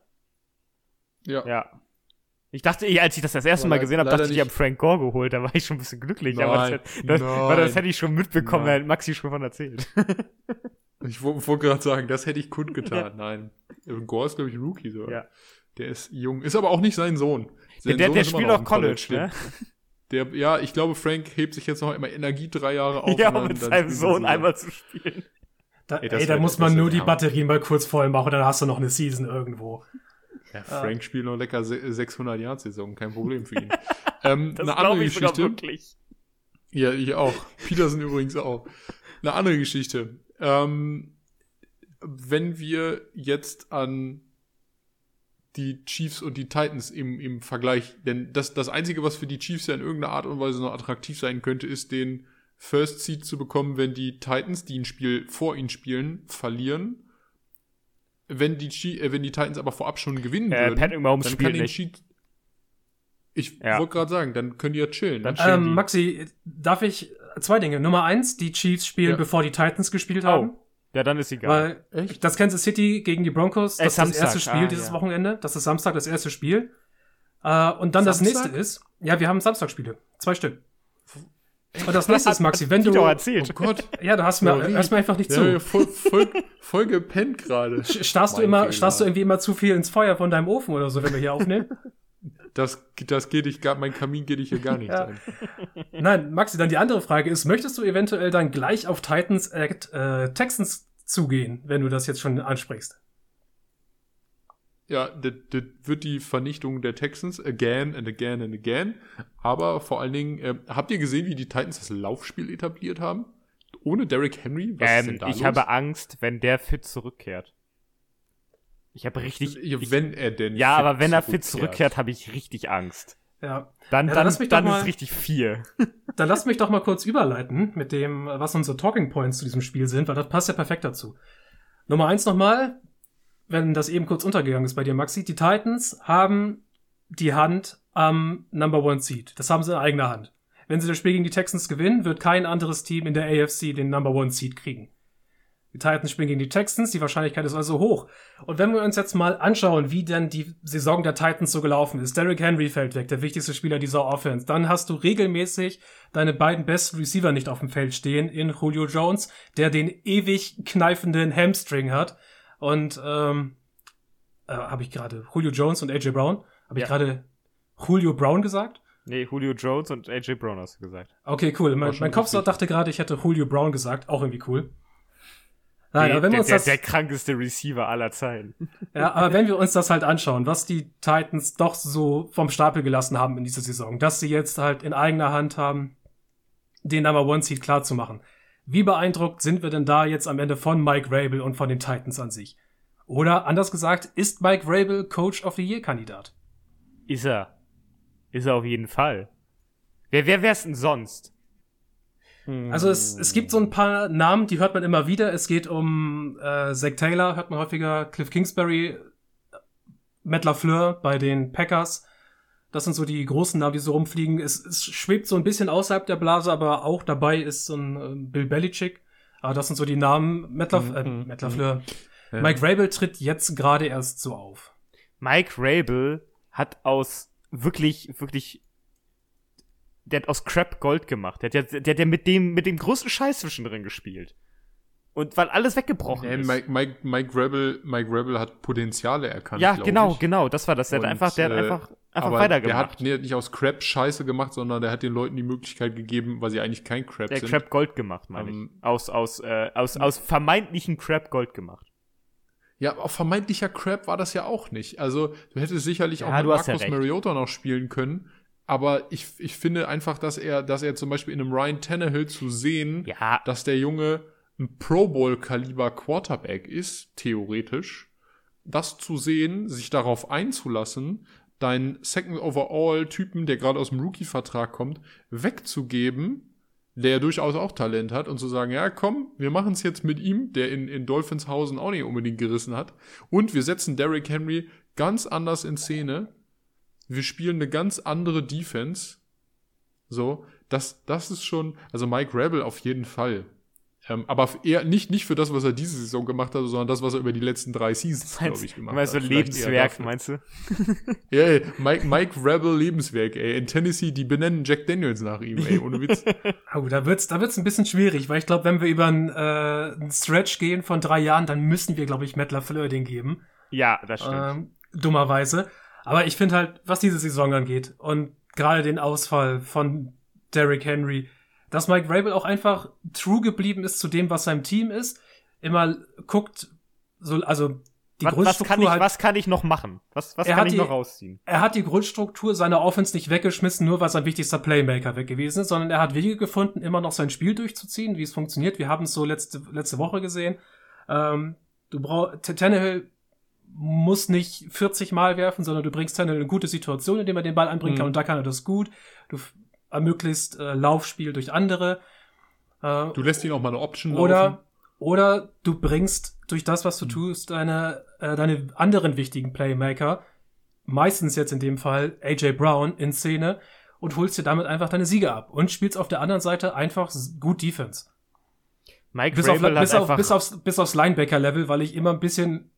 Ja. Ja. Ich dachte, als ich das das erste Aber Mal gesehen habe, dachte ich, die nicht. haben Frank Gore geholt. Da war ich schon ein bisschen glücklich. aber das, Nein, hätte- das, weil das nein, hätte ich schon mitbekommen, da hat Maxi schon von erzählt. Ich wo- wollte gerade sagen, das hätte ich kundgetan. Nein. Gore ist, glaube ich, Rookie sogar. Ja. Der ist jung. Ist aber auch nicht sein Sohn. Sein Der, Sohn der spielt noch noch im College, ne? Der, ja, ich glaube, Frank hebt sich jetzt noch immer Energie drei Jahre auf. Ja, dann- mit dann seinem Sohn einmal zu spielen. Da, Ey, ey, das da muss das man nur die Hammer. Batterien mal kurz voll machen, dann hast du noch eine Season irgendwo. Ja, Frank spielt noch lecker se- 600 Yard Saison, kein Problem für ihn. ähm, Das eine andere ich Geschichte. wirklich. Ja, ich auch. Peterson übrigens auch. Eine andere Geschichte. Ähm, wenn wir jetzt an die Chiefs und die Titans im, im Vergleich, denn das, das Einzige, was für die Chiefs ja in irgendeiner Art und Weise noch attraktiv sein könnte, ist den First Seed zu bekommen, wenn die Titans, die ein Spiel vor ihnen spielen, verlieren. Wenn die, äh, wenn die Titans aber vorab schon gewinnen Äh, würden, Patrick Mahomes dann kann den nicht. Cheat. Ich Ja. wollte gerade sagen, dann können die ja chillen. Dann chillen die. Ähm, Maxi, darf ich zwei Dinge. Nummer eins, die Chiefs spielen, Ja. bevor die Titans gespielt haben. Oh, ja, dann ist egal. Weil Echt? das Kansas City gegen die Broncos, Äh, das ist das Samstag, erste Spiel ah, dieses ja. Wochenende. Das ist Samstag das erste Spiel. Äh, und dann das Samstag? nächste ist, ja, wir haben Samstagspiele. Zwei Stück. Und das nächste ist, Maxi, wenn du. Tito erzählt. Oh Gott. Ja, du hast mir, Ja, wie? hörst mir einfach nicht Ja, zu. voll, voll, voll gepennt gerade. Starrst du immer, Fehler. starrst du irgendwie immer zu viel ins Feuer von deinem Ofen oder so, wenn wir hier aufnehmen? Das, das geht dich gar, mein Kamin geht dich hier gar nicht Ja. an. Nein, Maxi, dann die andere Frage ist, möchtest du eventuell dann gleich auf Titans at äh, Texans zugehen, wenn du das jetzt schon ansprichst? Ja, das, das wird die Vernichtung der Texans again and again and again. Aber vor allen Dingen, äh, habt ihr gesehen, wie die Titans das Laufspiel etabliert haben? Ohne Derrick Henry? Was ist denn Ähm, da ich los? habe Angst, wenn der fit zurückkehrt. Ich habe richtig. Ja, ich, wenn er denn. ja, aber wenn er fit zurückkehrt, habe ich richtig Angst. Ja. Dann, Ja, dann dann, dann mal- ist richtig vier. Dann lass mich doch mal kurz überleiten mit dem, was unsere Talking Points zu diesem Spiel sind, weil das passt ja perfekt dazu. Nummer eins nochmal, wenn das eben kurz untergegangen ist bei dir, Maxi. Die Titans haben die Hand am Number One Seed. Das haben sie in eigener Hand. Wenn sie das Spiel gegen die Texans gewinnen, wird kein anderes Team in der AFC den Number One Seed kriegen. Die Titans spielen gegen die Texans, die Wahrscheinlichkeit ist also hoch. Und wenn wir uns jetzt mal anschauen, wie denn die Saison der Titans so gelaufen ist, Derrick Henry fällt weg, der wichtigste Spieler dieser Offense, dann hast du regelmäßig deine beiden besten Receiver nicht auf dem Feld stehen, in Julio Jones, der den ewig kneifenden Hamstring hat. Und ähm, äh, habe ich gerade Julio Jones und AJ Brown? Habe ich Ja. gerade Julio Brown gesagt? Nee, Julio Jones und AJ Brown hast du gesagt. Okay, cool. Mein, mein Kopf dachte gerade, ich hätte Julio Brown gesagt. Auch irgendwie cool. Nein, der, aber wenn wir uns der, das, der krankeste Receiver aller Zeiten. ja, aber wenn wir uns das halt anschauen, was die Titans doch so vom Stapel gelassen haben in dieser Saison, dass sie jetzt halt in eigener Hand haben, den Number One Seed klar zu machen. Wie beeindruckt sind wir denn da jetzt am Ende von Mike Rabel und von den Titans an sich? Oder anders gesagt, ist Mike Rabel Coach of the Year Kandidat? Ist er. Ist er auf jeden Fall. Wer, wer wär's denn sonst? Also es, es gibt so ein paar Namen, die hört man immer wieder. Es geht um äh, Zach Taylor, hört man häufiger, Cliff Kingsbury, Matt LaFleur bei den Packers. Das sind so die großen Namen, die so rumfliegen. Es, es schwebt so ein bisschen außerhalb der Blase, aber auch dabei ist so ein äh, Bill Belichick. Aber das sind so die Namen. Matt, Laf äh, Mhm, Matt LaFleur. Ja. Mike Rabel tritt jetzt gerade erst so auf. Mike Rabel hat aus wirklich, wirklich, der hat aus Crap Gold gemacht. Der hat ja, der hat ja mit dem, mit dem größten Scheiß zwischendrin gespielt. Und weil alles weggebrochen Nee, ist. Mike, Mike, Mike, Rebel, Mike Rebel hat Potenziale erkannt. ja, genau, ich. genau, das war das. Der hat Und, einfach, der hat äh, einfach, einfach Aber der weitergemacht. hat, nee, hat nicht aus Crap Scheiße gemacht, sondern der hat den Leuten die Möglichkeit gegeben, weil sie eigentlich kein Crap Der sind. Crap Gold gemacht, meine Ähm, ich. Aus, aus, äh, aus, aus vermeintlichen Crap Gold gemacht. Ja, auf vermeintlicher Crap war das ja auch nicht. Also, du hättest sicherlich Ja, auch mit ja Marcus recht. Mariota noch spielen können. Aber ich, ich finde einfach, dass er, dass er zum Beispiel in einem Ryan Tannehill zu sehen, Ja, dass der Junge ein Pro Bowl-Kaliber Quarterback ist, theoretisch, das zu sehen, sich darauf einzulassen, deinen Second Overall-Typen, der gerade aus dem Rookie-Vertrag kommt, wegzugeben, der durchaus auch Talent hat, und zu sagen, ja, komm, wir machen es jetzt mit ihm, der in, in Dolphinshausen auch nicht unbedingt gerissen hat, und wir setzen Derrick Henry ganz anders in Szene. Wir spielen eine ganz andere Defense. So, das, das ist schon, also Mike Rebel auf jeden Fall. Ähm, aber eher nicht, nicht für das, was er diese Saison gemacht hat, sondern das, was er über die letzten drei Seasons, glaube ich, gemacht meinst hat. Eher Lebenswerk, meinst du? Ja, ey, Mike, Mike Rebel Lebenswerk, ey. In Tennessee, die benennen Jack Daniels nach ihm, ey, ohne Witz. Oh, da wird's, da wird's ein bisschen schwierig, weil ich glaube, wenn wir über einen, äh, einen Stretch gehen von drei Jahren, dann müssen wir, glaube ich, Matt LaFleur den geben. Ja, das stimmt. Ähm, dummerweise. Aber ich finde halt, was diese Saison angeht und gerade den Ausfall von Derrick Henry, dass Mike Rabel auch einfach true geblieben ist zu dem, was sein Team ist, immer guckt, so, also die was, was, Grundstruktur kann ich, halt, was kann ich noch machen? Was, was Er kann hat ich die- noch rausziehen? er hat die Grundstruktur seiner Offense nicht weggeschmissen, nur weil sein wichtigster Playmaker weg gewesen ist, sondern er hat Wege gefunden, immer noch sein Spiel durchzuziehen, wie es funktioniert. Wir haben es so letzte, letzte Woche gesehen. Ähm, du brauchst, Tannehill muss nicht 40 Mal werfen, sondern du bringst Tannehill in eine gute Situation, indem er den Ball anbringen kann Mhm. und da kann er das gut. Du ermöglichst äh, Laufspiel durch andere. Äh, Du lässt ihn auch mal eine Option laufen. oder, oder du bringst durch das, was du tust, deine, äh, deine anderen wichtigen Playmaker, meistens jetzt in dem Fall AJ Brown, in Szene und holst dir damit einfach deine Siege ab und spielst auf der anderen Seite einfach gut Defense. Mike Bis, auf, Vrabel hat bis, auf, einfach, bis, aufs, bis aufs Linebacker-Level, weil ich immer ein bisschen,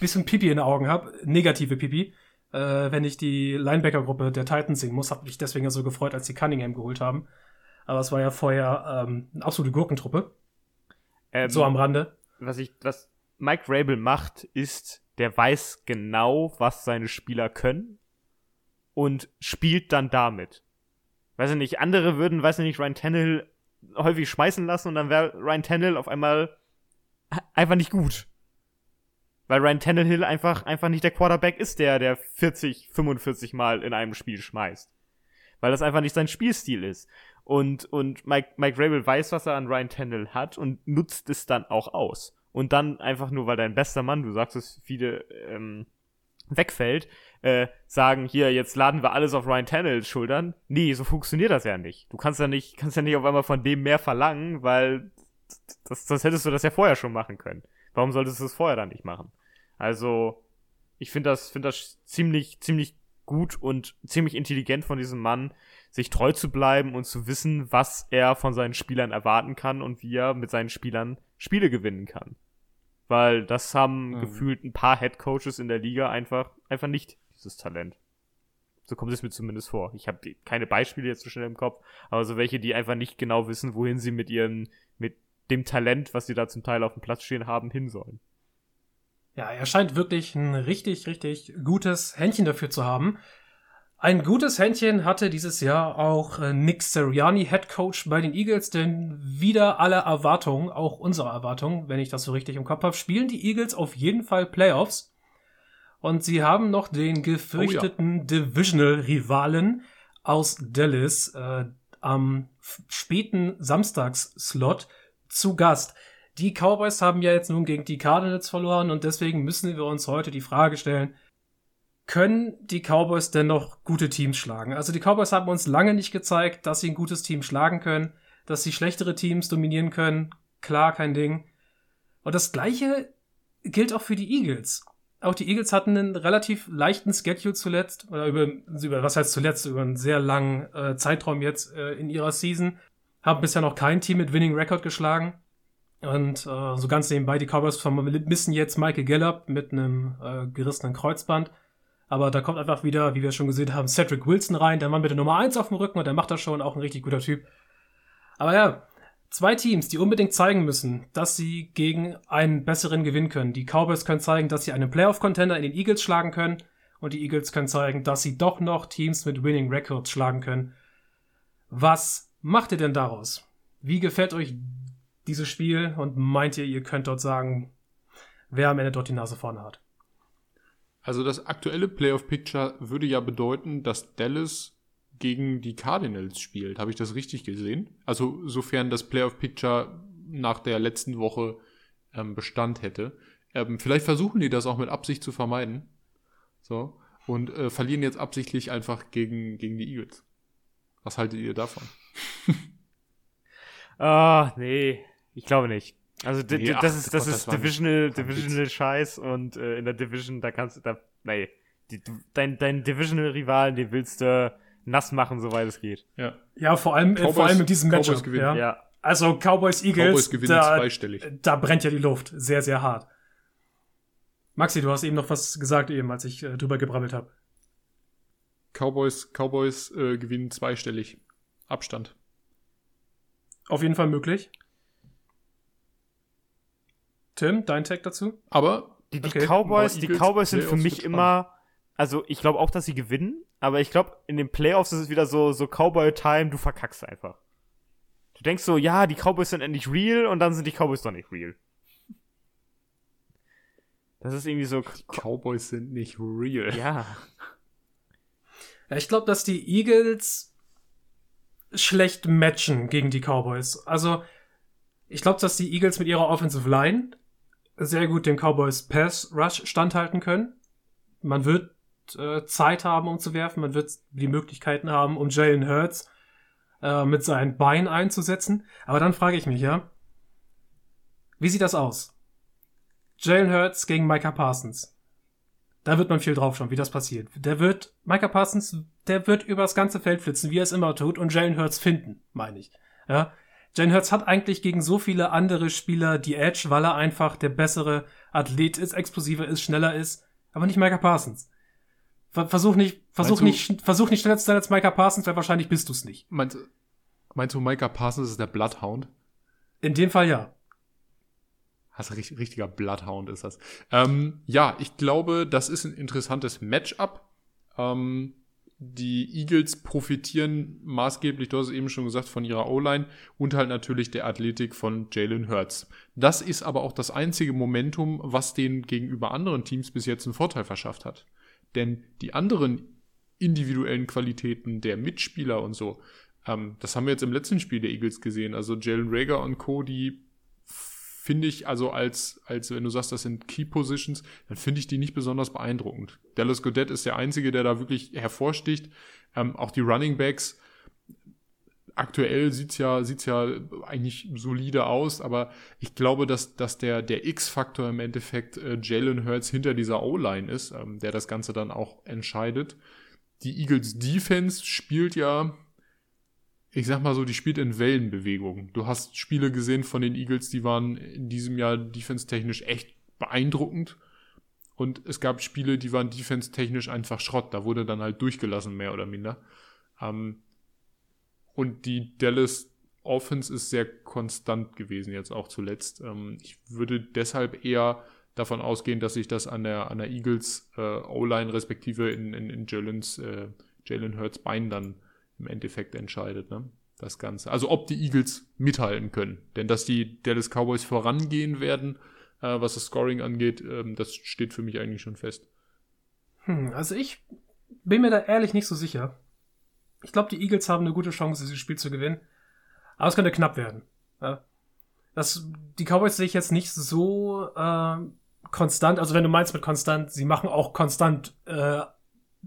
bisschen Pipi in den Augen habe, negative Pipi. Äh, wenn ich die Linebacker-Gruppe der Titans sehen muss, habe mich deswegen ja so gefreut, als sie Cunningham geholt haben. Aber es war ja vorher ähm, eine absolute Gurkentruppe. ähm, So am Rande. was ich, was Mike Rabel macht, ist, der weiß genau, was seine Spieler können und spielt dann damit. Weiß ich nicht, andere würden, weiß ich nicht, Ryan Tannehill häufig schmeißen lassen und dann wäre Ryan Tannehill auf einmal einfach nicht gut. Weil Ryan Tannehill einfach, einfach nicht der Quarterback ist, der, der 40, 45 Mal in einem Spiel schmeißt. Weil das einfach nicht sein Spielstil ist. Und, und Mike, Mike Rabel weiß, was er an Ryan Tannehill hat und nutzt es dann auch aus. Und dann einfach nur, weil dein bester Mann, du sagst es, viele, ähm, wegfällt, äh, sagen, hier, jetzt laden wir alles auf Ryan Tannehills Schultern. Nee, so funktioniert das ja nicht. Du kannst ja nicht, kannst ja nicht auf einmal von dem mehr verlangen, weil das, das hättest du das ja vorher schon machen können. Warum solltest du es vorher dann nicht machen? Also, ich finde das, finde das ziemlich, ziemlich gut und ziemlich intelligent von diesem Mann, sich treu zu bleiben und zu wissen, was er von seinen Spielern erwarten kann und wie er mit seinen Spielern Spiele gewinnen kann. Weil das haben Mhm. gefühlt ein paar Head Coaches in der Liga einfach, einfach nicht, dieses Talent. So kommt es mir zumindest vor. Ich habe keine Beispiele jetzt so schnell im Kopf, aber so welche, die einfach nicht genau wissen, wohin sie mit ihren, mit dem Talent, was sie da zum Teil auf dem Platz stehen haben, hin sollen. Ja, er scheint wirklich ein richtig, richtig gutes Händchen dafür zu haben. Ein gutes Händchen hatte dieses Jahr auch äh, Nick Sirianni, Head Coach bei den Eagles, denn wieder alle Erwartungen, auch unsere Erwartungen, wenn ich das so richtig im Kopf habe, spielen die Eagles auf jeden Fall Playoffs. Und sie haben noch den gefürchteten Divisional-Rivalen aus Dallas äh, am späten Samstagsslot zu Gast. Die Cowboys haben ja jetzt nun gegen die Cardinals verloren und deswegen müssen wir uns heute die Frage stellen, können die Cowboys denn noch gute Teams schlagen? Also die Cowboys haben uns lange nicht gezeigt, dass sie ein gutes Team schlagen können, dass sie schlechtere Teams dominieren können. Klar, kein Ding. Und das gleiche gilt auch für die Eagles. Auch die Eagles hatten einen relativ leichten Schedule zuletzt, oder über, über was heißt zuletzt, über einen sehr langen äh, Zeitraum jetzt äh, in ihrer Season. Haben bisher noch kein Team mit Winning Record geschlagen. Und äh, so ganz nebenbei, die Cowboys vermissen jetzt Michael Gallup mit einem äh, gerissenen Kreuzband. Aber da kommt einfach wieder, wie wir schon gesehen haben, Cedric Wilson rein, der Mann mit der Nummer 1 auf dem Rücken und der macht das schon, auch ein richtig guter Typ. Aber ja, zwei Teams, die unbedingt zeigen müssen, dass sie gegen einen besseren gewinnen können. Die Cowboys können zeigen, dass sie einen Playoff-Contender in den Eagles schlagen können und die Eagles können zeigen, dass sie doch noch Teams mit Winning Records schlagen können. Was macht ihr denn daraus? Wie gefällt euch dieses Spiel und meint ihr, ihr könnt dort sagen, wer am Ende dort die Nase vorne hat? Also das aktuelle Playoff-Picture würde ja bedeuten, dass Dallas gegen die Cardinals spielt. Habe ich das richtig gesehen? Also sofern das Playoff-Picture nach der letzten Woche ähm, Bestand hätte. Ähm, vielleicht versuchen die das auch mit Absicht zu vermeiden. So. Und äh, verlieren jetzt absichtlich einfach gegen, gegen die Eagles. Was haltet ihr davon? Ah, nee, ich glaube nicht. Also Nee, ach das ist das Gott, ist das Divisional. Divisional Scheiß und äh, in der Division da kannst du da nee, die, dein dein Divisional Rivalen, den willst du nass machen, soweit es geht. Ja. Ja, vor allem, äh, Cowboys- vor allem in diesem Cowboys Matchup. gewinnen. Ja. Ja. Also Cowboys Eagles, Cowboys gewinnen da, zweistellig. da brennt ja die Luft sehr, sehr hart. Maxi, du hast eben noch was gesagt, eben, als ich äh, drüber gebrabbelt habe. Cowboys, Cowboys äh, gewinnen zweistellig. Abstand. Auf jeden Fall möglich. Tim, dein Tag dazu? Aber Die, die Okay. Cowboys, die Cowboys sind für mich immer, also ich glaube auch, dass sie gewinnen, aber ich glaube, in den Playoffs ist es wieder so, so Cowboy-Time, du verkackst einfach. Du denkst so, ja, die Cowboys sind endlich real und dann sind die Cowboys doch nicht real. Das ist irgendwie so, Cowboys sind nicht real. ja. Ja, ich glaube, dass die Eagles schlecht matchen gegen die Cowboys. Also, ich glaube, dass die Eagles mit ihrer Offensive Line sehr gut den Cowboys Pass Rush standhalten können. Man wird äh, Zeit haben, um zu werfen. Man wird die Möglichkeiten haben, um Jalen Hurts äh, mit seinen Beinen einzusetzen. Aber dann frage ich mich, ja, wie sieht das aus? Jalen Hurts gegen Micah Parsons. Da wird man viel drauf schauen, wie das passiert. Der wird, Micah Parsons, der wird übers ganze Feld flitzen, wie er es immer tut, und Jalen Hurts finden, meine ich. Ja. Jalen Hurts hat eigentlich gegen so viele andere Spieler die Edge, weil er einfach der bessere Athlet ist, explosiver ist, schneller ist, aber nicht Micah Parsons. Ver- Versuch nicht, versuch Meinst nicht, versuch nicht schneller zu sein als Micah Parsons, weil wahrscheinlich bist du's nicht. Meinst, meinst du, Micah Parsons ist der Bloodhound? In dem Fall ja. Ist ein richtig, richtiger Bloodhound ist das. Ähm, ja, ich glaube, das ist ein interessantes Matchup. Ähm, die Eagles profitieren maßgeblich, du hast es eben schon gesagt, von ihrer O-Line und halt natürlich der Athletik von Jalen Hurts. Das ist aber auch das einzige Momentum, was denen gegenüber anderen Teams bis jetzt einen Vorteil verschafft hat. Denn die anderen individuellen Qualitäten der Mitspieler und so, ähm, das haben wir jetzt im letzten Spiel der Eagles gesehen. Also Jalen Rager und Co., die finde ich, also als, als wenn du sagst, das sind Key Positions, dann finde ich die nicht besonders beeindruckend. Dallas Goddard ist der Einzige, der da wirklich hervorsticht. Ähm, auch die Running Backs, aktuell sieht's ja, sieht's ja eigentlich solide aus, aber ich glaube, dass, dass der, der X-Faktor im Endeffekt äh, Jalen Hurts hinter dieser O-Line ist, ähm, der das Ganze dann auch entscheidet. Die Eagles Defense spielt ja, ich sag mal so, die spielt in Wellenbewegung. Du hast Spiele gesehen von den Eagles, die waren in diesem Jahr defense-technisch echt beeindruckend. Und es gab Spiele, die waren defense-technisch einfach Schrott. Da wurde dann halt durchgelassen, mehr oder minder. Ähm, und die Dallas Offense ist sehr konstant gewesen, jetzt auch zuletzt. Ähm, ich würde deshalb eher davon ausgehen, dass sich das an der, an der Eagles äh, O-Line respektive in, in, in Jalen's, äh, Jalen Hurts Bein dann im Endeffekt entscheidet, ne? Das Ganze. Also ob die Eagles mithalten können. Denn dass die Dallas Cowboys vorangehen werden, äh, was das Scoring angeht, ähm, das steht für mich eigentlich schon fest. Hm, also ich bin mir da ehrlich nicht so sicher. Ich glaube, die Eagles haben eine gute Chance, dieses Spiel zu gewinnen. Aber es könnte knapp werden. Ja. Das, die Cowboys sehe ich jetzt nicht so äh, konstant. Also wenn du meinst mit konstant, sie machen auch konstant äh,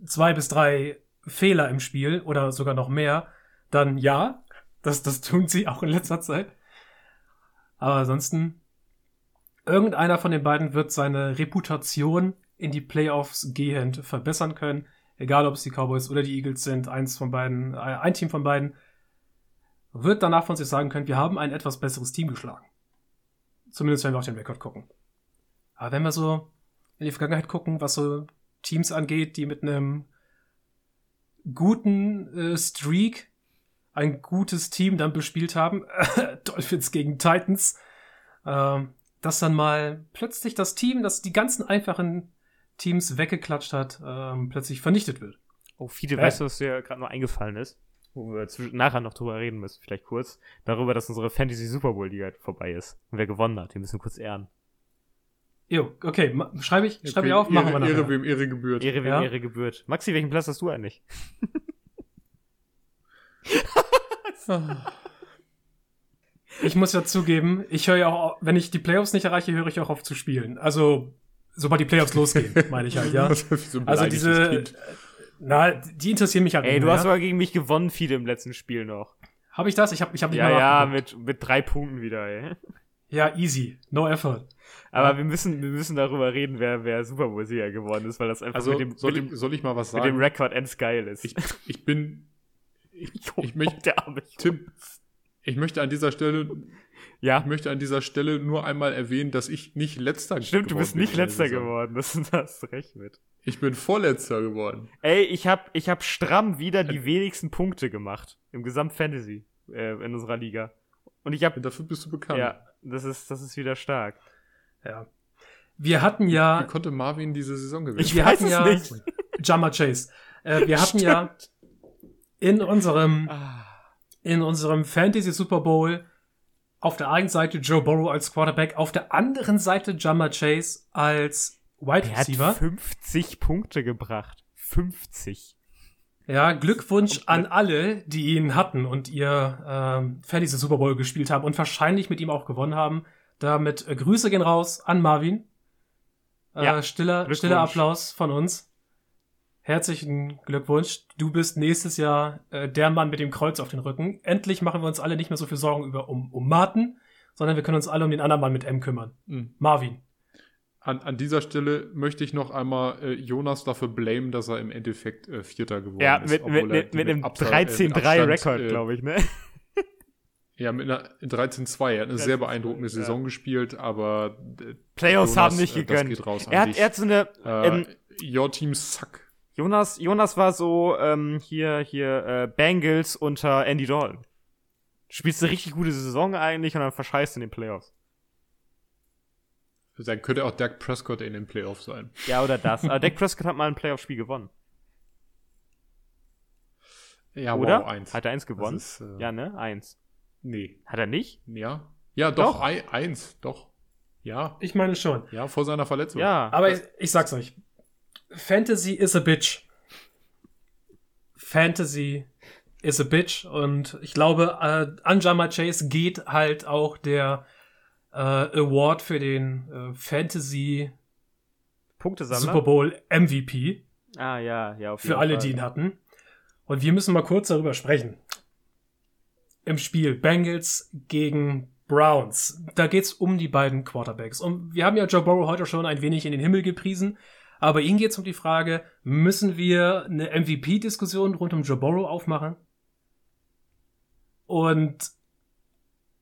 zwei bis drei Fehler im Spiel oder sogar noch mehr, dann ja, das, das tun sie auch in letzter Zeit. Aber ansonsten, irgendeiner von den beiden wird seine Reputation in die Playoffs gehend verbessern können. Egal, ob es die Cowboys oder die Eagles sind, eins von beiden, äh, ein Team von beiden wird danach von sich sagen können, wir haben ein etwas besseres Team geschlagen. Zumindest wenn wir auf den Rekord gucken. Aber wenn wir so in die Vergangenheit gucken, was so Teams angeht, die mit einem guten äh, Streak ein gutes Team dann bespielt haben, Dolphins gegen Titans, ähm, dass dann mal plötzlich das Team, das die ganzen einfachen Teams weggeklatscht hat, ähm, plötzlich vernichtet wird. Oh, Fide, Ja. weißt du, was dir gerade noch eingefallen ist? Wo wir nachher noch drüber reden müssen, vielleicht kurz. Darüber, dass unsere Fantasy Super Bowl Liga vorbei ist. Und wer gewonnen hat. Wir müssen kurz ehren. Jo, okay, schreibe ich, schreibe ich Okay, auf, machen wir Ehre, nachher. Ehre wem Ehre gebührt. Ehre, wem Ja. Ehre gebührt. Maxi, welchen Platz hast du eigentlich? Ich muss ja zugeben, ich höre ja auch, wenn ich die Playoffs nicht erreiche, höre ich auch auf zu spielen. Also, sobald die Playoffs losgehen, meine ich halt, ja. So ein Also diese, Kind. na, die interessieren mich halt Ey, nicht du mehr. hast sogar gegen mich gewonnen, Fide, im letzten Spiel noch. Habe ich das? Ich habe ich hab nicht Ja, mal ja, mit, mit drei Punkten wieder, ey. Ja, easy. No effort. Aber wir müssen, wir müssen darüber reden, wer, wer Super Bowl-Sieger geworden ist, weil das einfach Also mit dem, soll, mit ich, dem, soll ich mal was mit dem sagen? Rekord ends geil ist. Ich, ich bin, ich, Jo, ich möchte, der arme. Tim, ich möchte an dieser Stelle, Ja, ich möchte an dieser Stelle nur einmal erwähnen, dass ich nicht letzter stimmt, du geworden bist nicht in der letzter geworden. Das, da hast recht mit. Ich bin vorletzter geworden. Ey, ich hab, ich hab stramm wieder die wenigsten Punkte gemacht im Gesamt-Fantasy äh, in unserer Liga. Und ich hab, Und dafür bist du bekannt. ja, das ist, das ist wieder stark. Ja. Wir hatten ja. Wie konnte Marvin diese Saison gewinnen? Ich wir weiß hatten es ja nicht. Jama Chase. Äh, wir hatten ja in unserem Ah. in unserem Fantasy Super Bowl auf der einen Seite Joe Burrow als Quarterback, auf der anderen Seite Jama Chase als Wide Er hat Receiver. 50 Punkte gebracht. 50. Ja, Glückwunsch an alle, die ihn hatten und ihr ähm, Fantasy Super Bowl gespielt haben und wahrscheinlich mit ihm auch gewonnen haben. Damit äh, Grüße gehen raus an Marvin. Äh, Ja, stiller, stiller Applaus von uns. Herzlichen Glückwunsch. Du bist nächstes Jahr äh, der Mann mit dem Kreuz auf den Rücken. Endlich machen wir uns alle nicht mehr so viel Sorgen über um, um Martin, sondern wir können uns alle um den anderen Mann mit M kümmern. Mhm. Marvin. An, an dieser Stelle möchte ich noch einmal äh, Jonas dafür blamen, dass er im Endeffekt äh, Vierter geworden Ja, ist. mit, mit, obwohl er mit, die mit einem Abstand- äh, mit 13-3-Rekord, Abstand, äh, glaube ich, ne? Ja, mit einer 13-2. Er hat eine sehr 13-2, beeindruckende ja. Saison gespielt, aber äh, Playoffs Jonas, haben nicht äh, das gegönnt. geht raus an Er hat, dich. er hat so eine, äh, ähm, Your Team suck. Jonas, Jonas war so, ähm, hier, hier, äh, Bengals unter Andy Dalton. Spielst eine richtig gute Saison eigentlich und dann verscheißt in den Playoffs. Dann könnte auch Dak Prescott in den Playoffs sein. Ja, oder das. Aber Dak Prescott hat mal ein Playoff-Spiel gewonnen. Ja, oder? wow, eins. Hat er eins gewonnen? ist, äh, ja, ne? Eins. Nee. Hat er nicht? Ja. Ja, doch, Doch. Ei, eins, doch. Ja, Ich meine schon. ja, vor seiner Verletzung. Ja. Aber ich, ich sag's euch. Fantasy is a bitch. Fantasy is a bitch. Und ich glaube, äh, an Jama Chase geht halt auch der äh, Award für den äh, Fantasy Punktesammler? Super Bowl MVP Ah, ja, ja, auf für jeden alle, Fall. die ihn hatten. Und wir müssen mal kurz darüber sprechen. Im Spiel Bengals gegen Browns. Da geht's um die beiden Quarterbacks. Und wir haben ja Joe Burrow heute schon ein wenig in den Himmel gepriesen. Aber ihnen geht's um die Frage, müssen wir eine MVP-Diskussion rund um Joe Burrow aufmachen? Und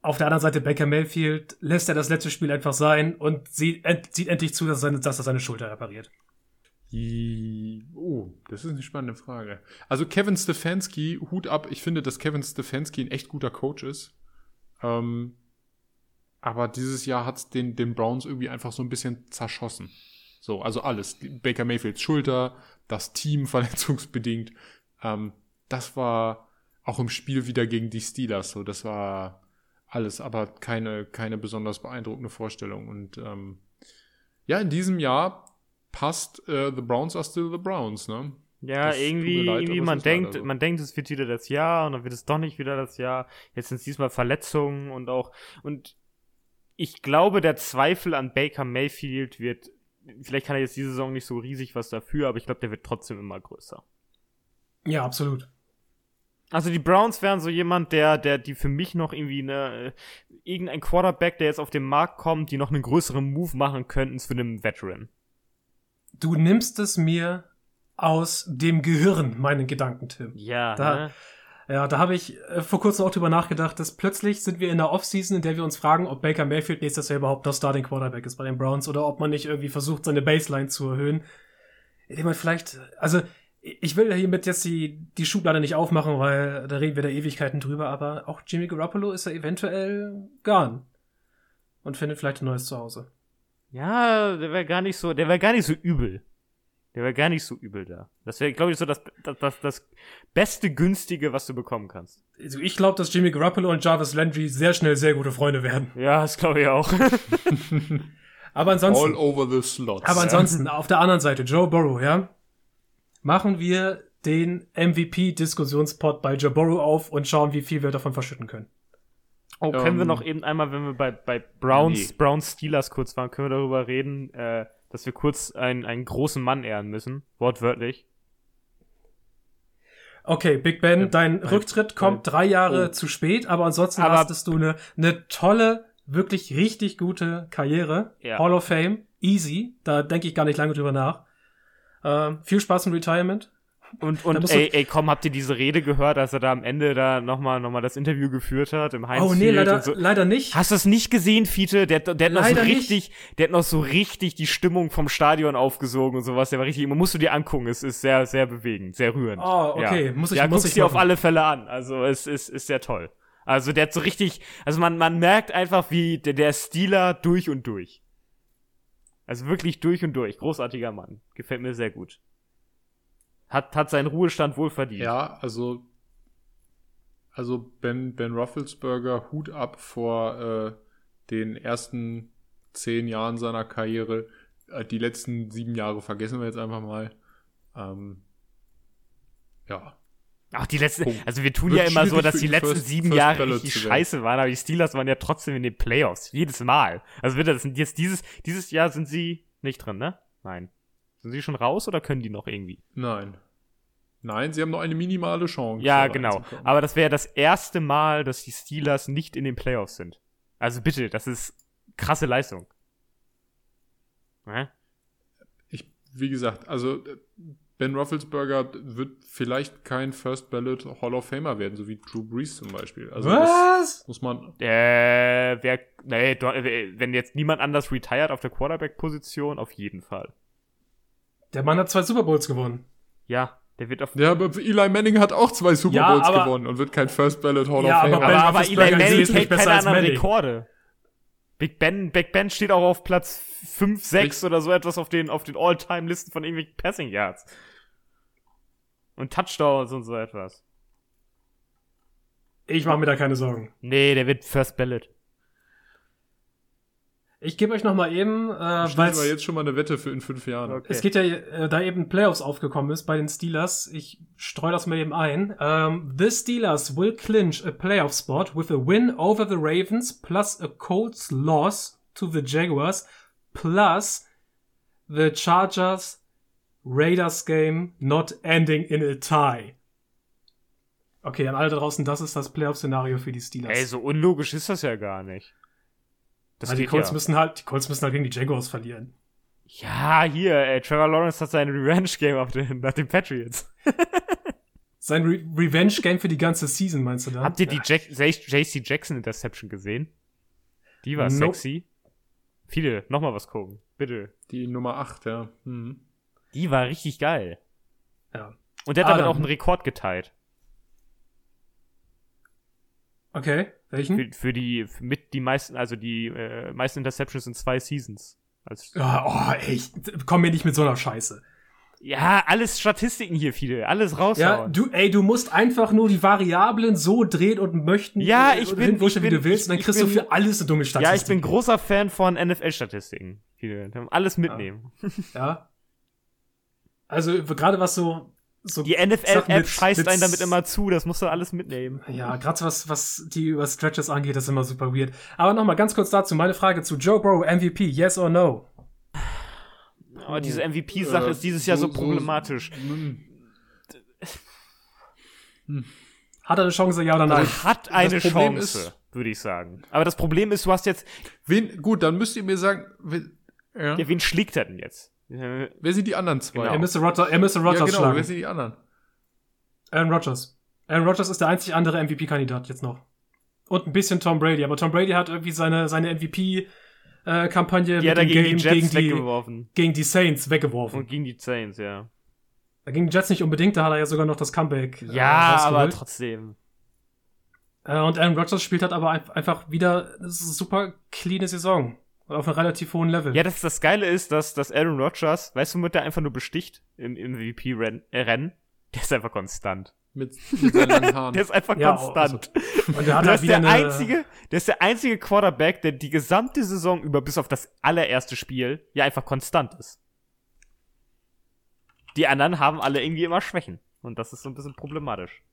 auf der anderen Seite Baker Mayfield lässt er das letzte Spiel einfach sein und sieht, sieht endlich zu, dass, seine, dass er seine Schulter repariert. Oh, das ist eine spannende Frage. Also Kevin Stefanski, Hut ab. Ich finde, dass Kevin Stefanski ein echt guter Coach ist. Ähm, aber dieses Jahr hat es den, den Browns irgendwie einfach so ein bisschen zerschossen. So, also alles. Baker Mayfields Schulter, das Team verletzungsbedingt. Ähm, das war auch im Spiel wieder gegen die Steelers so. Das war alles, aber keine, keine besonders beeindruckende Vorstellung. Und ähm, ja, in diesem Jahr passt äh, The Browns are still the Browns, ne? Ja, Das irgendwie, leid, irgendwie man denkt, so. man denkt, es wird wieder das Jahr und dann wird es doch nicht wieder das Jahr. Jetzt sind es diesmal Verletzungen und auch, und ich glaube, der Zweifel an Baker Mayfield wird, vielleicht kann er jetzt diese Saison nicht so riesig was dafür, aber ich glaube, der wird trotzdem immer größer. Ja, absolut. Also die Browns wären so jemand, der, der, die für mich noch irgendwie eine, äh, irgendein Quarterback, der jetzt auf den Markt kommt, die noch einen größeren Move machen könnten für einen Veteran. Du nimmst es mir aus dem Gehirn, meinen Gedanken, Tim. Ja, Da- ne? Ja, da habe ich äh, vor kurzem auch drüber nachgedacht, dass plötzlich sind wir in der Offseason, in der wir uns fragen, ob Baker Mayfield nächstes Jahr überhaupt noch Starting Quarterback ist bei den Browns oder ob man nicht irgendwie versucht, seine Baseline zu erhöhen. Indem man vielleicht, also ich will hiermit jetzt die, die Schublade nicht aufmachen, weil da reden wir da Ewigkeiten drüber, aber auch Jimmy Garoppolo ist ja eventuell gone. Und findet vielleicht ein neues Zuhause. Ja, der wäre gar nicht so, der wäre gar nicht so übel. Der wäre gar nicht so übel da. Das wäre, glaube ich, so das, das, das, das beste günstige, was du bekommen kannst. Also ich glaube, dass Jimmy Garoppolo und Jarvis Landry sehr schnell sehr gute Freunde werden. Ja, das glaube ich auch. Aber ansonsten. All over the slots. Aber ansonsten, auf der anderen Seite, Joe Burrow, ja, machen wir den MVP-Diskussionspot bei Burrow auf und schauen, wie viel wir davon verschütten können. Oh, können wir Ähm, noch eben einmal, wenn wir bei, bei Browns, nee. Browns Steelers kurz waren, können wir darüber reden, äh, dass wir kurz einen, einen großen Mann ehren müssen. Wortwörtlich. Okay, Big Ben, Ja, dein bei- Rücktritt kommt bei- drei Jahre oh. zu spät, aber ansonsten Aber- hattest du eine, eine tolle, wirklich richtig gute Karriere. Ja. Hall of Fame, easy, da denke ich gar nicht lange drüber nach. Ähm, viel Spaß im Retirement. Und, und ey, ey, komm, habt ihr diese Rede gehört, als er da am Ende da nochmal noch mal das Interview geführt hat im Heinz oh nee, leider, so. leider nicht. Hast du es nicht gesehen, Fiete? Der, der hat noch so Leider nicht. richtig, der hat noch so richtig die Stimmung vom Stadion aufgesogen und sowas. Der war richtig, musst du dir angucken. Es ist sehr, sehr bewegend, sehr rührend. Oh, okay. Ja. Muss ich- ja, muss guck's ich dir auf alle Fälle an. Also es ist, ist sehr toll. Also der hat so richtig, also man, man merkt einfach, wie der, der ist Steeler durch und durch. Also wirklich durch und durch. Großartiger Mann. Gefällt mir sehr gut. Hat, hat seinen Ruhestand wohl verdient. Ja, also, also Ben, Ben Roethlisberger, Hut ab vor äh, den ersten zehn Jahren seiner Karriere. Äh, die letzten sieben Jahre vergessen wir jetzt einfach mal. Ähm, ja. Ach, die letzten, Punkt. also wir tun Wird ja immer so, dass die letzten First- sieben First Jahre Ballot richtig scheiße waren, aber die Steelers waren ja trotzdem in den Playoffs. Jedes Mal. Also bitte, das sind jetzt dieses, dieses Jahr sind sie nicht drin, ne? Nein. Sind sie schon raus oder können die noch irgendwie? Nein. Nein, sie haben noch eine minimale Chance. Ja, genau. Aber das wäre das erste Mal, dass die Steelers nicht in den Playoffs sind. Also bitte, das ist krasse Leistung. Ne? ich, wie gesagt, also äh, Ben Roethlisberger wird vielleicht kein First Ballot Hall of Famer werden, so wie Drew Brees zum Beispiel. Also Was? muss man. Äh, wer, nee, äh, wenn jetzt niemand anders retired auf der Quarterback-Position, auf jeden Fall. Der Mann hat zwei Super Bowls gewonnen. Ja, der wird auf Ja, aber Eli Manning hat auch zwei Super Ja, Bowls aber- gewonnen und wird kein First Ballot Hall Ja, of aber Famer. Ben aber, aber Eli Manning hält besser keine als anderen Manning. Rekorde. Big Ben, Big Ben steht auch auf Platz 5, 6 oder so etwas auf den, auf den All-Time-Listen von irgendwelchen Passing Yards. Und Touchdowns und so etwas. Ich mache mir da keine Sorgen. Nee, der wird First Ballot. Ich gebe euch noch mal eben, äh, weil wir jetzt schon mal eine Wette für in fünf Jahren. Okay. es geht ja, äh, da eben Playoffs aufgekommen ist bei den Steelers. Ich streue das mal eben ein. Ähm, the Steelers will clinch a playoff spot with a win over the Ravens plus a Colts loss to the Jaguars plus the Chargers Raiders game not ending in a tie. Okay, an alle draußen, das ist das Playoff-Szenario für die Steelers. Ey, so unlogisch ist das ja gar nicht. Das Weil die Colts ja. müssen halt, die Colts müssen halt gegen die Jaguars verlieren. Ja, hier, ey, Trevor Lawrence hat sein Revenge-Game auf den, nach den Patriots. Sein Re Revenge-Game für die ganze Season, meinst du da? Habt ihr die Jack JC Jackson Interception gesehen? Die war Nope. sexy. Viele, nochmal was gucken. Bitte. Die Nummer 8, ja. Mhm. Die war richtig geil. Ja. Und der hat damit Adam. auch einen Rekord geteilt. Okay, welchen? Für, für die, für mit die meisten, also die äh, meisten Interceptions in zwei Seasons. Als, Ja, oh, ey, ich, komm mir nicht mit so einer Scheiße. ja, alles Statistiken hier, viele. Alles Ja, raushauen. du, ey, du musst einfach nur die Variablen so drehen und möchten. Ja, ich und bin- ich wie bin- du willst, und dann ich kriegst du bin- für alles eine dumme ja, Statistik. ich bin großer Fan von NFL-Statistiken. Viele. Alles mitnehmen. Ja. Also, gerade was so, so. Die NFL-App scheißt einen damit immer zu, das musst du alles mitnehmen. Ja, gerade was, was die über Stretches angeht, ist immer super weird. Aber nochmal ganz kurz dazu, meine Frage zu Joe Burrow, MVP, yes or no? Aber diese MVP-Sache Äh, ist dieses Jahr so, so- so- problematisch. Mhm. Hat er eine Chance, ja oder nein? Er hat eine Chance, würde ich sagen. Aber das Problem ist, du hast jetzt, Wen, gut, dann müsst ihr mir sagen, wen, ja. ja, wen schlägt er denn jetzt? Äh, wer sind die anderen zwei? Genau. er müsste Rodgers, er müsste ja, Rodgers genau, wer schlagen. sind die anderen? Aaron Rodgers. Aaron Rodgers ist der einzig andere MVP-Kandidat jetzt noch. Und ein bisschen Tom Brady, aber Tom Brady hat irgendwie seine, seine MVP-Kampagne Die hat er dem gegen die Game Jets gegen die, weggeworfen. gegen die Saints weggeworfen. Und gegen die Saints, ja. Gegen die Jets nicht unbedingt, da hat er ja sogar noch das Comeback. äh, Ja, aber trotzdem. Äh, und Aaron Rodgers spielt halt aber ein- einfach wieder eine super cleane Saison. Auf einem relativ hohen Level. Ja, das, das Geile ist, dass, dass Aaron Rodgers, weißt du, womit der einfach nur besticht im, im MVP-Rennen? Äh, Rennen? der ist einfach konstant. Mit, mit seinen langen Haaren. Der ist einfach Ja, konstant. Und er hat der halt ist der eine, einzige, der ist der einzige Quarterback, der die gesamte Saison über bis auf das allererste Spiel ja einfach konstant ist. Die anderen haben alle irgendwie immer Schwächen. Und das ist so ein bisschen problematisch.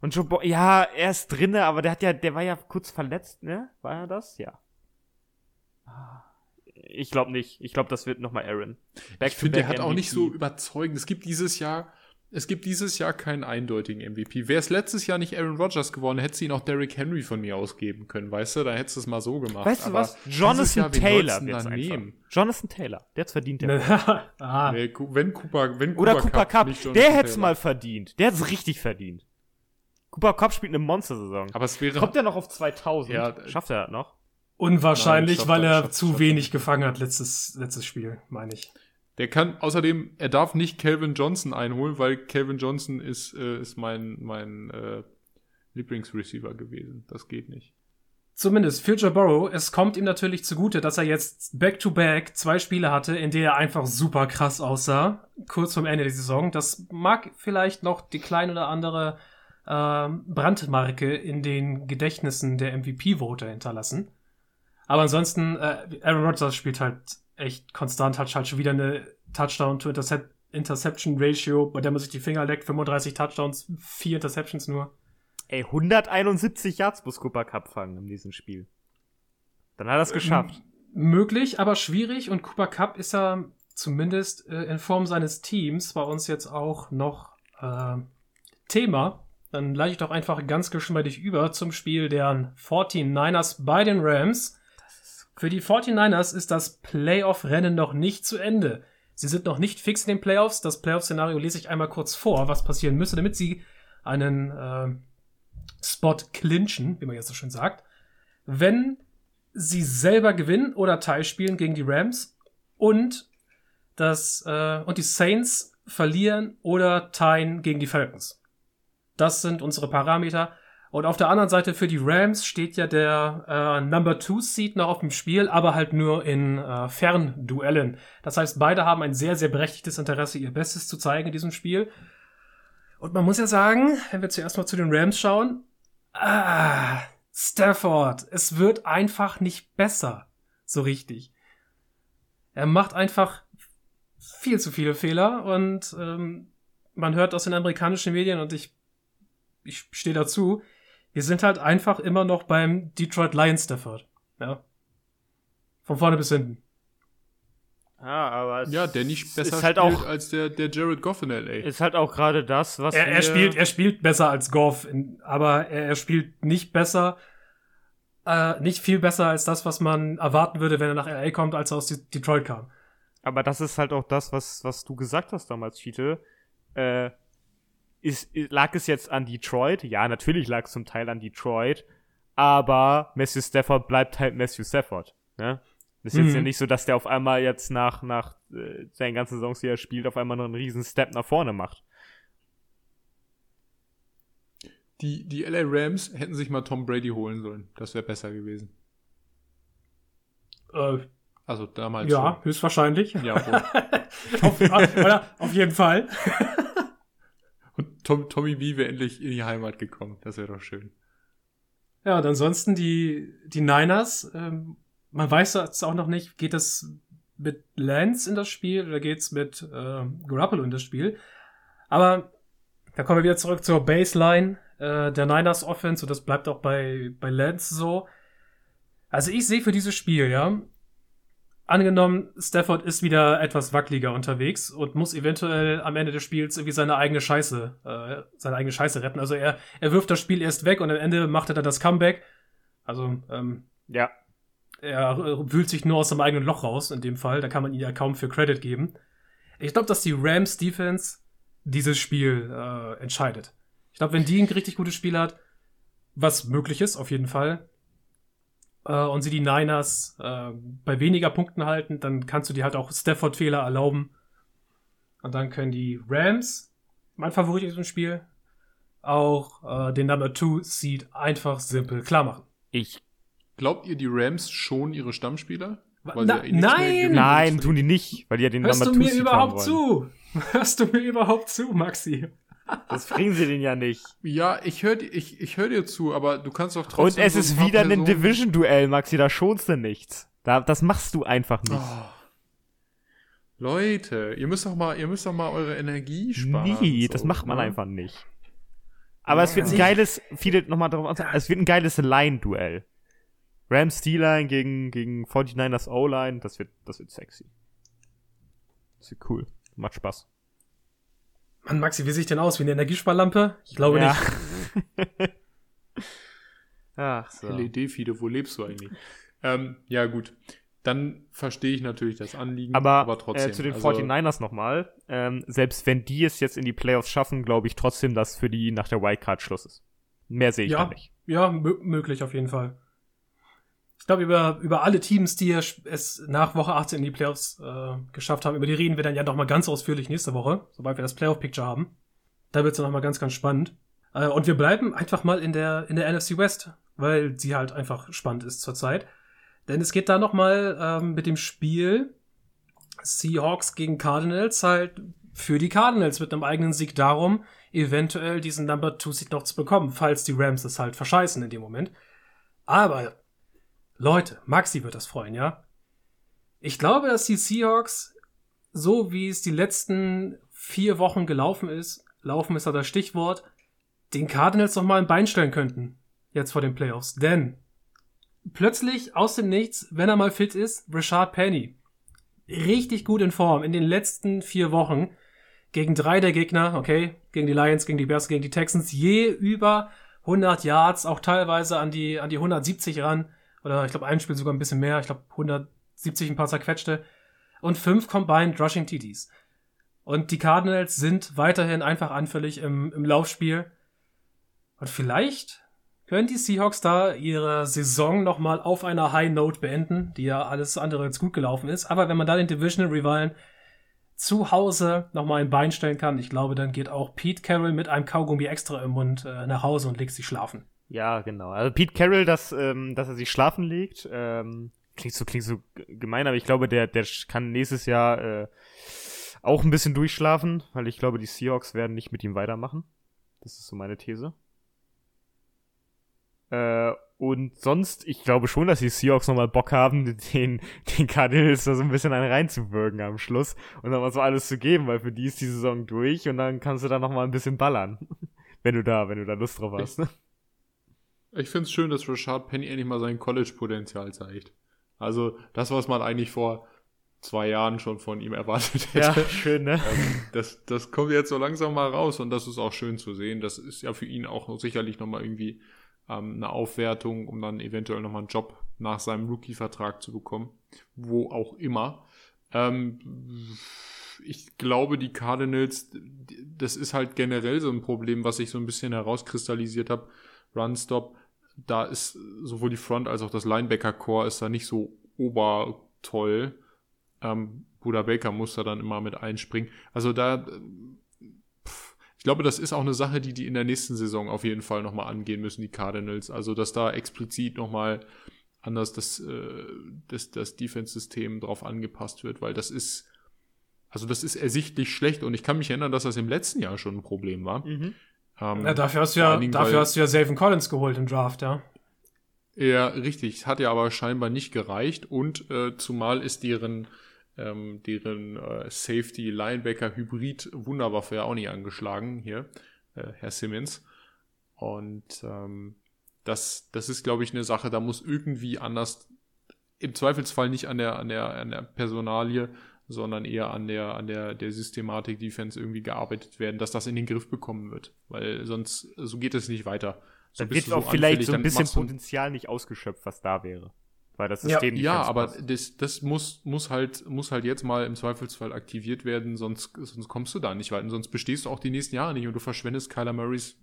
Und Joe Bo ja, er ist drinne, aber der hat ja, der war ja kurz verletzt, ne? War er das? Ja. Ich glaube nicht. Ich glaube, das wird nochmal Aaron. ich finde, der hat auch Back-to-back nicht so MVP. überzeugend. Es gibt dieses Jahr, es gibt dieses Jahr keinen eindeutigen MVP. Wäre es letztes Jahr nicht Aaron Rodgers geworden, hätte ihn auch Derrick Henry von mir ausgeben können, weißt du? Da hättest du es mal so gemacht. Weißt du was? Jonathan Jahr, Taylor wird's einfach. nehmen? Jonathan Taylor. Der hat's verdient, der Ne, ah, Nee, wenn Cooper, wenn Oder Cooper Cup. nicht Jonathan Der hätte es mal verdient. Der hat's richtig verdient. Cooper Cup spielt eine Monster-Saison. Aber es wäre. Kommt er noch auf 2000? Ja, Schafft er das noch? Unwahrscheinlich, Nein, weil er, zu wenig gefangen hat letztes, letztes Spiel, meine ich. Der kann, außerdem, er darf nicht Calvin Johnson einholen, weil Calvin Johnson ist, äh, ist mein, mein äh, Lieblingsreceiver gewesen. Das geht nicht. zumindest für Burrow, es kommt ihm natürlich zugute, dass er jetzt back-to-back -back zwei Spiele hatte, in denen er einfach super krass aussah, kurz vorm Ende der Saison. Das mag vielleicht noch die kleine oder andere äh, Brandmarke in den Gedächtnissen der MVP-Voter hinterlassen. Aber ansonsten, äh, Aaron Rodgers spielt halt echt konstant, hat halt schon wieder eine Touchdown-to-Interception-Ratio, bei der man sich die Finger leckt, 35 Touchdowns, 4 Interceptions nur. Ey, 171 Yards muss Cooper Cup fangen in diesem Spiel. Dann hat er es geschafft. M möglich, aber schwierig. Und Cooper Cup ist ja zumindest äh, in Form seines Teams bei uns jetzt auch noch äh, Thema. Dann leite ich doch einfach ganz geschmeidig über zum Spiel der 49ers bei den Rams. Für die 49ers ist das Playoff-Rennen noch nicht zu Ende. Sie sind noch nicht fix in den Playoffs. Das Playoff-Szenario lese ich einmal kurz vor, was passieren müsste, damit sie einen äh, Spot clinchen, wie man jetzt so schön sagt, wenn sie selber gewinnen oder teilspielen gegen die Rams und das äh, und die Saints verlieren oder teilen gegen die Falcons. Das sind unsere Parameter. Und auf der anderen Seite für die Rams steht ja der äh, Number Two Seed noch auf dem Spiel, aber halt nur in äh, Fernduellen. Das heißt, beide haben ein sehr, sehr berechtigtes Interesse, ihr Bestes zu zeigen in diesem Spiel. Und man muss ja sagen, wenn wir zuerst mal zu den Rams schauen, Ah, Stafford. Es wird einfach nicht besser. So richtig. Er macht einfach viel zu viele Fehler und ähm, man hört aus den amerikanischen Medien und ich, ich stehe dazu, wir sind halt einfach immer noch beim Detroit Lions Stafford. Ja. Von vorne bis hinten. Ja, aber ja, der nicht besser ist halt auch, als der, der Jared Goff in LA. Ist halt auch gerade das, was er, er spielt. Er spielt besser als Goff, in, aber er, er, spielt nicht besser, äh, nicht viel besser als das, was man erwarten würde, wenn er nach LA kommt, als er aus Detroit kam. Aber das ist halt auch das, was was du gesagt hast damals, Cheetle. Äh, ist, lag es jetzt an Detroit? Ja, natürlich lag es zum Teil an Detroit, aber Matthew Stafford bleibt halt Matthew Stafford. Ne? Das ist mhm. jetzt ja mhm. nicht so, dass der auf einmal jetzt nach, nach äh, seinen ganzen Saisons, die er spielt, auf einmal noch einen riesen Step nach vorne macht. Die, die LA Rams hätten sich mal Tom Brady holen sollen. Das wäre besser gewesen. Äh, also damals. Ja, schon. höchstwahrscheinlich. Ja, auf, oder, auf jeden Fall. Tom, Tommy B wäre endlich in die Heimat gekommen. Das wäre doch schön. Ja, und ansonsten die, die Niners ähm, man weiß jetzt auch noch nicht, geht es mit Lance in das Spiel oder geht's mit äh, Garoppolo in das Spiel. Aber da kommen wir wieder zurück zur Baseline äh, der Niners Offense und das bleibt auch bei, bei Lance so. Also ich sehe für dieses Spiel, ja, angenommen, Stafford ist wieder etwas wackeliger unterwegs und muss eventuell am Ende des Spiels irgendwie seine eigene Scheiße, äh, seine eigene Scheiße retten. Also er, er wirft das Spiel erst weg und am Ende macht er dann das Comeback. Also, ähm, ja, er wühlt sich nur aus seinem eigenen Loch raus, in dem Fall. Da kann man ihn ja kaum für Credit geben. Ich glaube, dass die Rams Defense dieses Spiel äh, entscheidet. Ich glaube, wenn die ein richtig gutes Spiel hat, was möglich ist, auf jeden Fall, äh, und sie die Niners äh, bei weniger Punkten halten, dann kannst du dir halt auch Stafford-Fehler erlauben. Und dann können die Rams, mein Favorit in diesem Spiel, auch äh, den Number 2 Seed einfach simpel klar machen. Ich Glaubt ihr, die Rams schon ihre Stammspieler? Na, eh nein! Nein, tun die nicht, weil die ja den Hörst du mir überhaupt zu? Hörst du mir überhaupt zu, Maxi? Das bringen sie den ja nicht. Ja, ich höre ich, ich hör dir zu, aber du kannst doch trotzdem. Und es so ist wieder ein Division-Duell, Maxi, da schonst du nichts. Da, das machst du einfach nicht. Oh. Leute, ihr müsst doch mal, ihr müsst doch mal eure Energie sparen. Nee, so, das macht man ne? einfach nicht. Aber ja, es wird ein geiles, viele nochmal darauf antworten, es wird ein geiles Line-Duell. Rams D-Line gegen, gegen 49ers O-Line, das wird, das wird sexy. Das wird cool. Macht Spaß. Mann, Maxi, wie sehe ich denn aus? Wie eine Energiesparlampe? Ich glaube ja. nicht. Ach so. LED-Fiede, wo lebst du eigentlich? ähm, ja, gut. Dann verstehe ich natürlich das Anliegen, aber, aber trotzdem. Äh, zu den also, 49ers nochmal. Ähm, selbst wenn die es jetzt in die Playoffs schaffen, glaube ich trotzdem, dass für die nach der Wildcard Schluss ist. Mehr sehe ich ja, da nicht. Ja, möglich auf jeden Fall ich glaube, über, über alle Teams, die es nach Woche 18 in die Playoffs äh, geschafft haben, über die reden wir dann ja noch mal ganz ausführlich nächste Woche, sobald wir das Playoff-Picture haben. Da wird es dann noch mal ganz, ganz spannend. Äh, und wir bleiben einfach mal in der, in der NFC West, weil sie halt einfach spannend ist zurzeit. Denn es geht da nochmal ähm, mit dem Spiel Seahawks gegen Cardinals halt für die Cardinals mit einem eigenen Sieg darum, eventuell diesen Number 2 Seed noch zu bekommen, falls die Rams es halt verscheißen in dem Moment. Aber Leute, Maxi wird das freuen, ja? Ich glaube, dass die Seahawks, so wie es die letzten vier Wochen gelaufen ist, laufen ist da das Stichwort, den Cardinals noch mal ein Bein stellen könnten. Jetzt vor den Playoffs. Denn plötzlich aus dem Nichts, wenn er mal fit ist, Richard Penny. Richtig gut in Form in den letzten vier Wochen gegen drei der Gegner, okay, gegen die Lions, gegen die Bears, gegen die Texans, je über 100 Yards, auch teilweise an die, an die 170 ran. Oder ich glaube, ein Spiel sogar ein bisschen mehr. Ich glaube, 170 ein paar zerquetschte. Und fünf Combined Rushing TDs. Und die Cardinals sind weiterhin einfach anfällig im, im Laufspiel. Und vielleicht können die Seahawks da ihre Saison nochmal auf einer High Note beenden, die ja alles andere jetzt gut gelaufen ist. Aber wenn man da den Divisional Rivalen zu Hause nochmal ein Bein stellen kann, ich glaube, dann geht auch Pete Carroll mit einem Kaugummi extra im Mund äh, nach Hause und legt sich schlafen. Ja, genau. Also Pete Carroll, dass, ähm, dass er sich schlafen legt, ähm, klingt so, klingt so gemein, aber ich glaube, der, der kann nächstes Jahr äh, auch ein bisschen durchschlafen, weil ich glaube, die Seahawks werden nicht mit ihm weitermachen. Das ist so meine These. Äh, und sonst, ich glaube schon, dass die Seahawks nochmal Bock haben, den, den Cardinals da so ein bisschen einen reinzuwirken am Schluss und dann mal so alles zu geben, weil für die ist die Saison durch und dann kannst du da nochmal ein bisschen ballern. wenn du da, wenn du da Lust drauf hast. Ich, ich finde es schön, dass Rashad Penny endlich mal sein College-Potenzial zeigt. Also das, was man eigentlich vor zwei Jahren schon von ihm erwartet hätte. Ja, schön, ne? Ähm, das, das kommt jetzt so langsam mal raus und das ist auch schön zu sehen. Das ist ja für ihn auch sicherlich nochmal irgendwie ähm, eine Aufwertung, um dann eventuell nochmal einen Job nach seinem Rookie-Vertrag zu bekommen. Wo auch immer. Ähm, ich glaube, die Cardinals, das ist halt generell so ein Problem, was ich so ein bisschen herauskristallisiert habe. Run-Stop, da ist sowohl die Front als auch das Linebacker-Core ist da nicht so obertoll. Ähm, Buda Baker muss da dann immer mit einspringen. Also da ich glaube, das ist auch eine Sache, die die in der nächsten Saison auf jeden Fall nochmal angehen müssen, die Cardinals. Also, dass da explizit nochmal anders das, äh, das, das Defense-System drauf angepasst wird, weil das ist, also das ist ersichtlich schlecht und ich kann mich erinnern, dass das im letzten Jahr schon ein Problem war. Mhm. Ähm, ja, dafür hast du ja, Dingen, dafür hast du ja Savin Collins geholt im Draft, ja. Ja, richtig. Hat ja aber scheinbar nicht gereicht und äh, zumal ist deren ähm, deren äh, Safety-Linebacker-Hybrid Wunderwaffe ja auch nicht angeschlagen hier, äh, Herr Simmons. Und ähm, das, das ist, glaube ich, eine Sache, da muss irgendwie anders, im Zweifelsfall nicht an der, an der, an der Personalie, sondern eher an der, an der, der Systematik Defense irgendwie gearbeitet werden, dass das in den Griff bekommen wird. Weil sonst, so geht es nicht weiter. So dann wird auch so vielleicht so ein bisschen Potenzial nicht ausgeschöpft, was da wäre weil das System ja, nicht Ja, aber das, das muss, muss, halt, muss halt jetzt mal im Zweifelsfall aktiviert werden, sonst, sonst kommst du da nicht weiter. Sonst bestehst du auch die nächsten Jahre nicht und du verschwendest Kyler Murrays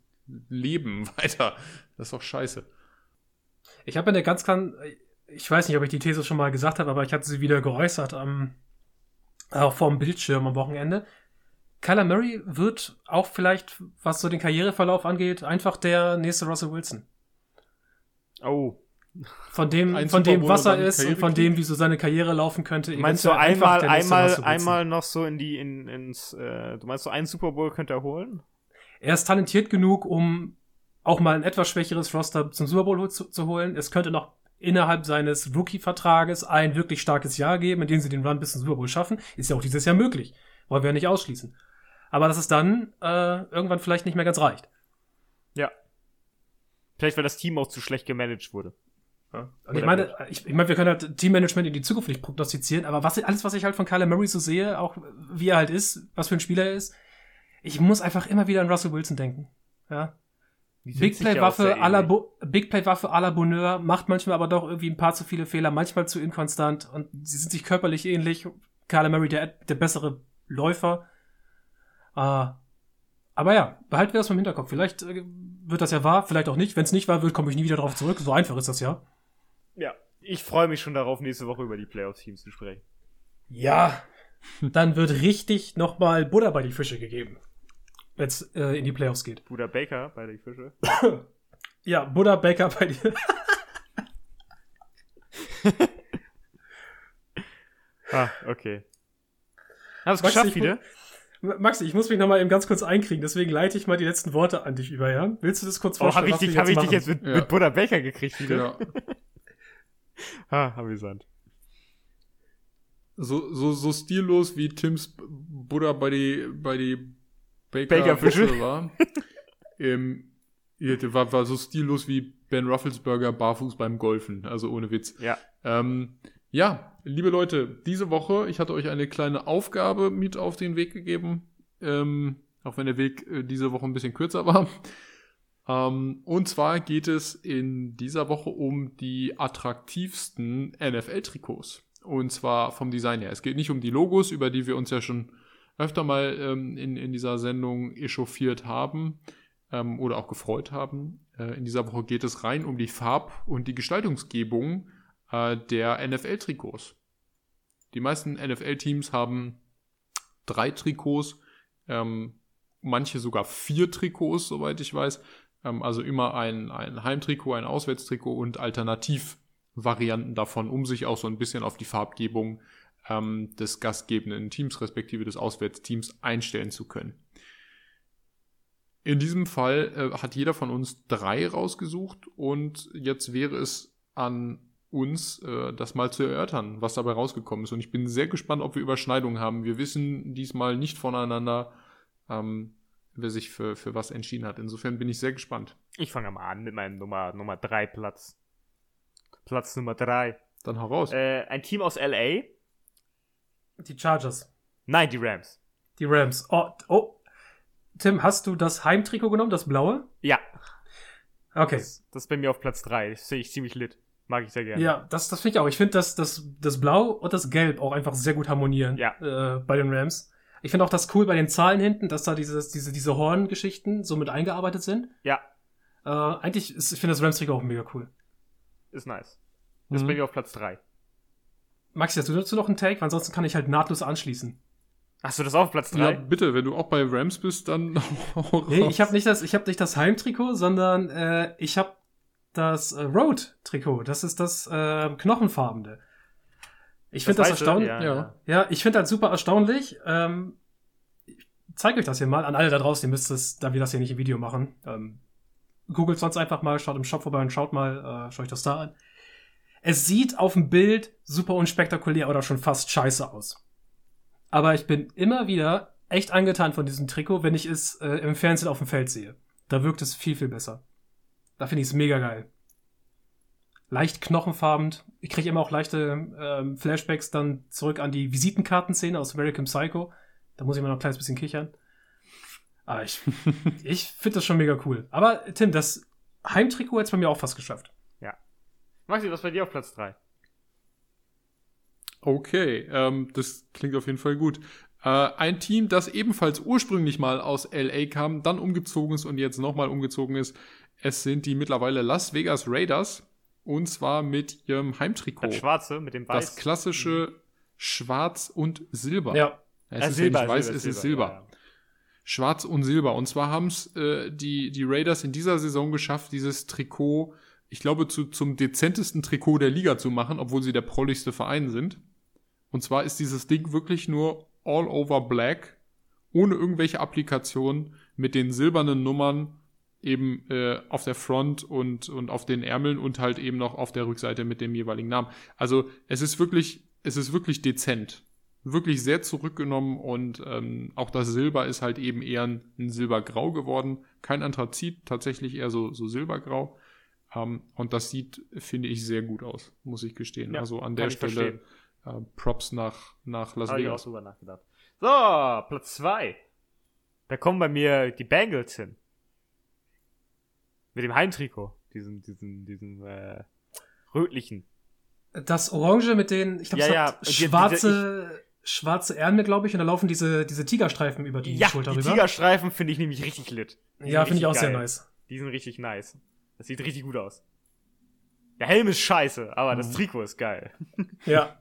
Leben weiter. Das ist doch scheiße. Ich habe eine ganz, ganz, ich weiß nicht, ob ich die These schon mal gesagt habe, aber ich hatte sie wieder geäußert, am, auch vor dem Bildschirm am Wochenende. Kyler Murray wird auch vielleicht, was so den Karriereverlauf angeht, einfach der nächste Russell Wilson. Oh, von dem, von dem was er ist und von dem, wie so seine Karriere laufen könnte. Meinst du einmal, einmal, einmal noch so in die, in, ins, äh, du meinst so einen Super Bowl könnte er holen? Er ist talentiert genug, um auch mal ein etwas schwächeres Roster zum Super Bowl zu, zu holen. Es könnte noch innerhalb seines Rookie-Vertrages ein wirklich starkes Jahr geben, in dem sie den Run bis zum Super Bowl schaffen. Ist ja auch dieses Jahr möglich. Wollen wir ja nicht ausschließen. Aber dass es dann äh, irgendwann vielleicht nicht mehr ganz reicht. Ja. Vielleicht, weil das Team auch zu schlecht gemanagt wurde. Ja. Ich meine, ich, ich meine, wir können halt Teammanagement in die Zukunft nicht prognostizieren, aber was, alles, was ich halt von Kyler Murray so sehe, auch wie er halt ist, was für ein Spieler er ist, ich muss einfach immer wieder an Russell Wilson denken. Ja. Big Play Waffe à la Big Play Waffe à la Bonheur macht manchmal aber doch irgendwie ein paar zu viele Fehler, manchmal zu inkonstant und sie sind sich körperlich ähnlich. Kyler Murray der, der bessere Läufer. Uh, aber ja, behalten wir das mal im Hinterkopf. Vielleicht äh, wird das ja wahr, vielleicht auch nicht. Wenn es nicht wahr wird, komme ich nie wieder drauf zurück. So einfach ist das ja. Ja, ich freue mich schon darauf, nächste Woche über die Playoff-Teams zu sprechen. Ja, dann wird richtig nochmal Buddha bei die Fische gegeben. Wenn es äh, in die Playoffs geht. Buddha Baker bei die Fische? Ja, Buddha Baker bei dir. Ah, okay. Hast du Maxi, geschafft ich wieder? Maxi, ich muss mich noch mal eben ganz kurz einkriegen, deswegen leite ich mal die letzten Worte an dich über, ja? Willst du das kurz Oh, hab vorstellen? ich dich, hab ich dich jetzt mit, Ja. mit Buddha Baker gekriegt wieder? Genau. Ah, amüsant. So, so, so stillos wie Tims Buddha bei die, bei die Baker, Bakerfische. Fische war. ähm, ja, der war, war so stillos wie Ben Rufflesberger barfuß beim Golfen. Also ohne Witz. Ja. Ähm, ja, liebe Leute, diese Woche, ich hatte euch eine kleine Aufgabe mit auf den Weg gegeben. Ähm, auch wenn der Weg äh, diese Woche ein bisschen kürzer war. Ähm, und zwar geht es in dieser Woche um die attraktivsten NFL-Trikots. Und zwar vom Design her. Es geht nicht um die Logos, über die wir uns ja schon öfter mal ähm, in, in dieser Sendung echauffiert haben ähm, oder auch gefreut haben. Äh, in dieser Woche geht es rein um die Farb- und die Gestaltungsgebung äh, der NFL-Trikots. Die meisten NFL-Teams haben drei Trikots, ähm, manche sogar vier Trikots, soweit ich weiß. Ähm, also immer ein, ein Heimtrikot, ein Auswärtstrikot und Alternativvarianten davon, um sich auch so ein bisschen auf die Farbgebung ähm, des gastgebenden Teams respektive des Auswärtsteams einstellen zu können. In diesem Fall äh, hat jeder von uns drei rausgesucht und jetzt wäre es an uns, äh, das mal zu erörtern, was dabei rausgekommen ist. Und ich bin sehr gespannt, ob wir Überschneidungen haben. Wir wissen diesmal nicht voneinander, ähm, wer sich für, für was entschieden hat. Insofern bin ich sehr gespannt. Ich fange mal an mit meinem Nummer, Nummer 3 Platz. Platz Nummer 3. Dann hau raus. Äh, ein Team aus LA. Die Chargers, Nein, die Rams. die Rams. Oh, oh. Tim, hast du das Heimtrikot genommen, das blaue? Ja, Okay. das, das ist bei mir auf Platz 3. Das sehe ich ziemlich lit. Mag ich sehr gerne. Ja, das, das finde ich auch. Ich finde, dass das, das Blau und das Gelb auch einfach sehr gut harmonieren Ja. äh, bei den Rams. Ich finde auch das cool bei den Zahlen hinten, dass da dieses, diese, diese Horngeschichten so mit eingearbeitet sind. Ja, Äh, eigentlich, ist, ich finde das Rams-Trikot auch mega cool. ist nice. Das Mhm. mir auf Platz 3. Maxi, hast du dazu noch einen Take? Weil ansonsten kann ich halt nahtlos anschließen. Hast du das auch auf Platz Ja, 3? bitte, wenn du auch bei Rams bist, dann hau Nee, ich habe nicht das, ich habe nicht das Heimtrikot, sondern äh, ich habe das äh, Road-Trikot. Das ist das äh, knochenfarbene. Ich finde das, weiße? erstaunlich. Ja, ja. ja. Ja, ich finde das super erstaunlich. Ähm, ich zeige euch das hier mal an alle da draußen. Ihr müsst es, da wir das hier nicht im Video machen. Ähm, googelt sonst einfach mal, schaut im Shop vorbei und schaut mal, äh, schaut euch das da an. Es sieht auf dem Bild super unspektakulär oder schon fast scheiße aus. Aber ich bin immer wieder echt angetan von diesem Trikot, wenn ich es äh, im Fernsehen auf dem Feld sehe. Da wirkt es viel, viel besser. Da finde ich es mega geil. Leicht knochenfarben. Ich kriege immer auch leichte ähm, Flashbacks dann zurück an die Visitenkartenszene aus American Psycho. Da muss ich mal noch ein kleines bisschen kichern. Aber ich, ich finde das schon mega cool. Aber Tim, das Heimtrikot hat es bei mir auch fast geschafft. Maxi, was bei dir auf Platz 3? Okay, ähm, das klingt auf jeden Fall gut. Äh, ein Team, das ebenfalls ursprünglich mal aus LA kam, dann umgezogen ist und jetzt nochmal umgezogen ist. Es sind die mittlerweile Las Vegas Raiders. Und zwar mit ihrem Heimtrikot. Das schwarze mit dem weiß. Das klassische Schwarz und Silber. Ja. Es Äh, ist Silber, ja nicht weiß, Silber, es ist Silber, Silber. ja, ja. Schwarz und Silber. Und zwar haben es äh, die, die Raiders in dieser Saison geschafft, dieses Trikot, ich glaube, zu, zum dezentesten Trikot der Liga zu machen, obwohl sie der prolligste Verein sind. Und zwar ist dieses Ding wirklich nur all over black, ohne irgendwelche Applikationen, mit den silbernen Nummern eben äh, auf der Front und, und auf den Ärmeln und halt eben noch auf der Rückseite mit dem jeweiligen Namen. Also es ist wirklich, es ist wirklich dezent. Wirklich sehr zurückgenommen und ähm, auch das Silber ist halt eben eher ein, Silbergrau geworden. Kein Anthrazit, tatsächlich eher so, so Silbergrau. Ähm, und das sieht, finde ich, sehr gut aus, muss ich gestehen. Ja, also an der Stelle äh, Props nach, nach Las Habe ich auch Vegas. drüber nachgedacht. So, Platz 2. Da kommen bei mir die Bengals hin. Mit dem Heimtrikot. Diesen, diesen, diesen, äh, rötlichen. Das Orange mit den, ich glaube, Ja, ja, die- schwarze, schwarze Ärmel, glaube ich, und da laufen diese, diese Tigerstreifen über die ja, Schulter die rüber. Tigerstreifen finde ich nämlich richtig lit. Die ja, finde ich auch richtig sehr geil. nice. Die sind richtig nice. Das sieht richtig gut aus. Der Helm ist scheiße, aber das Mhm. Trikot ist geil. Ja.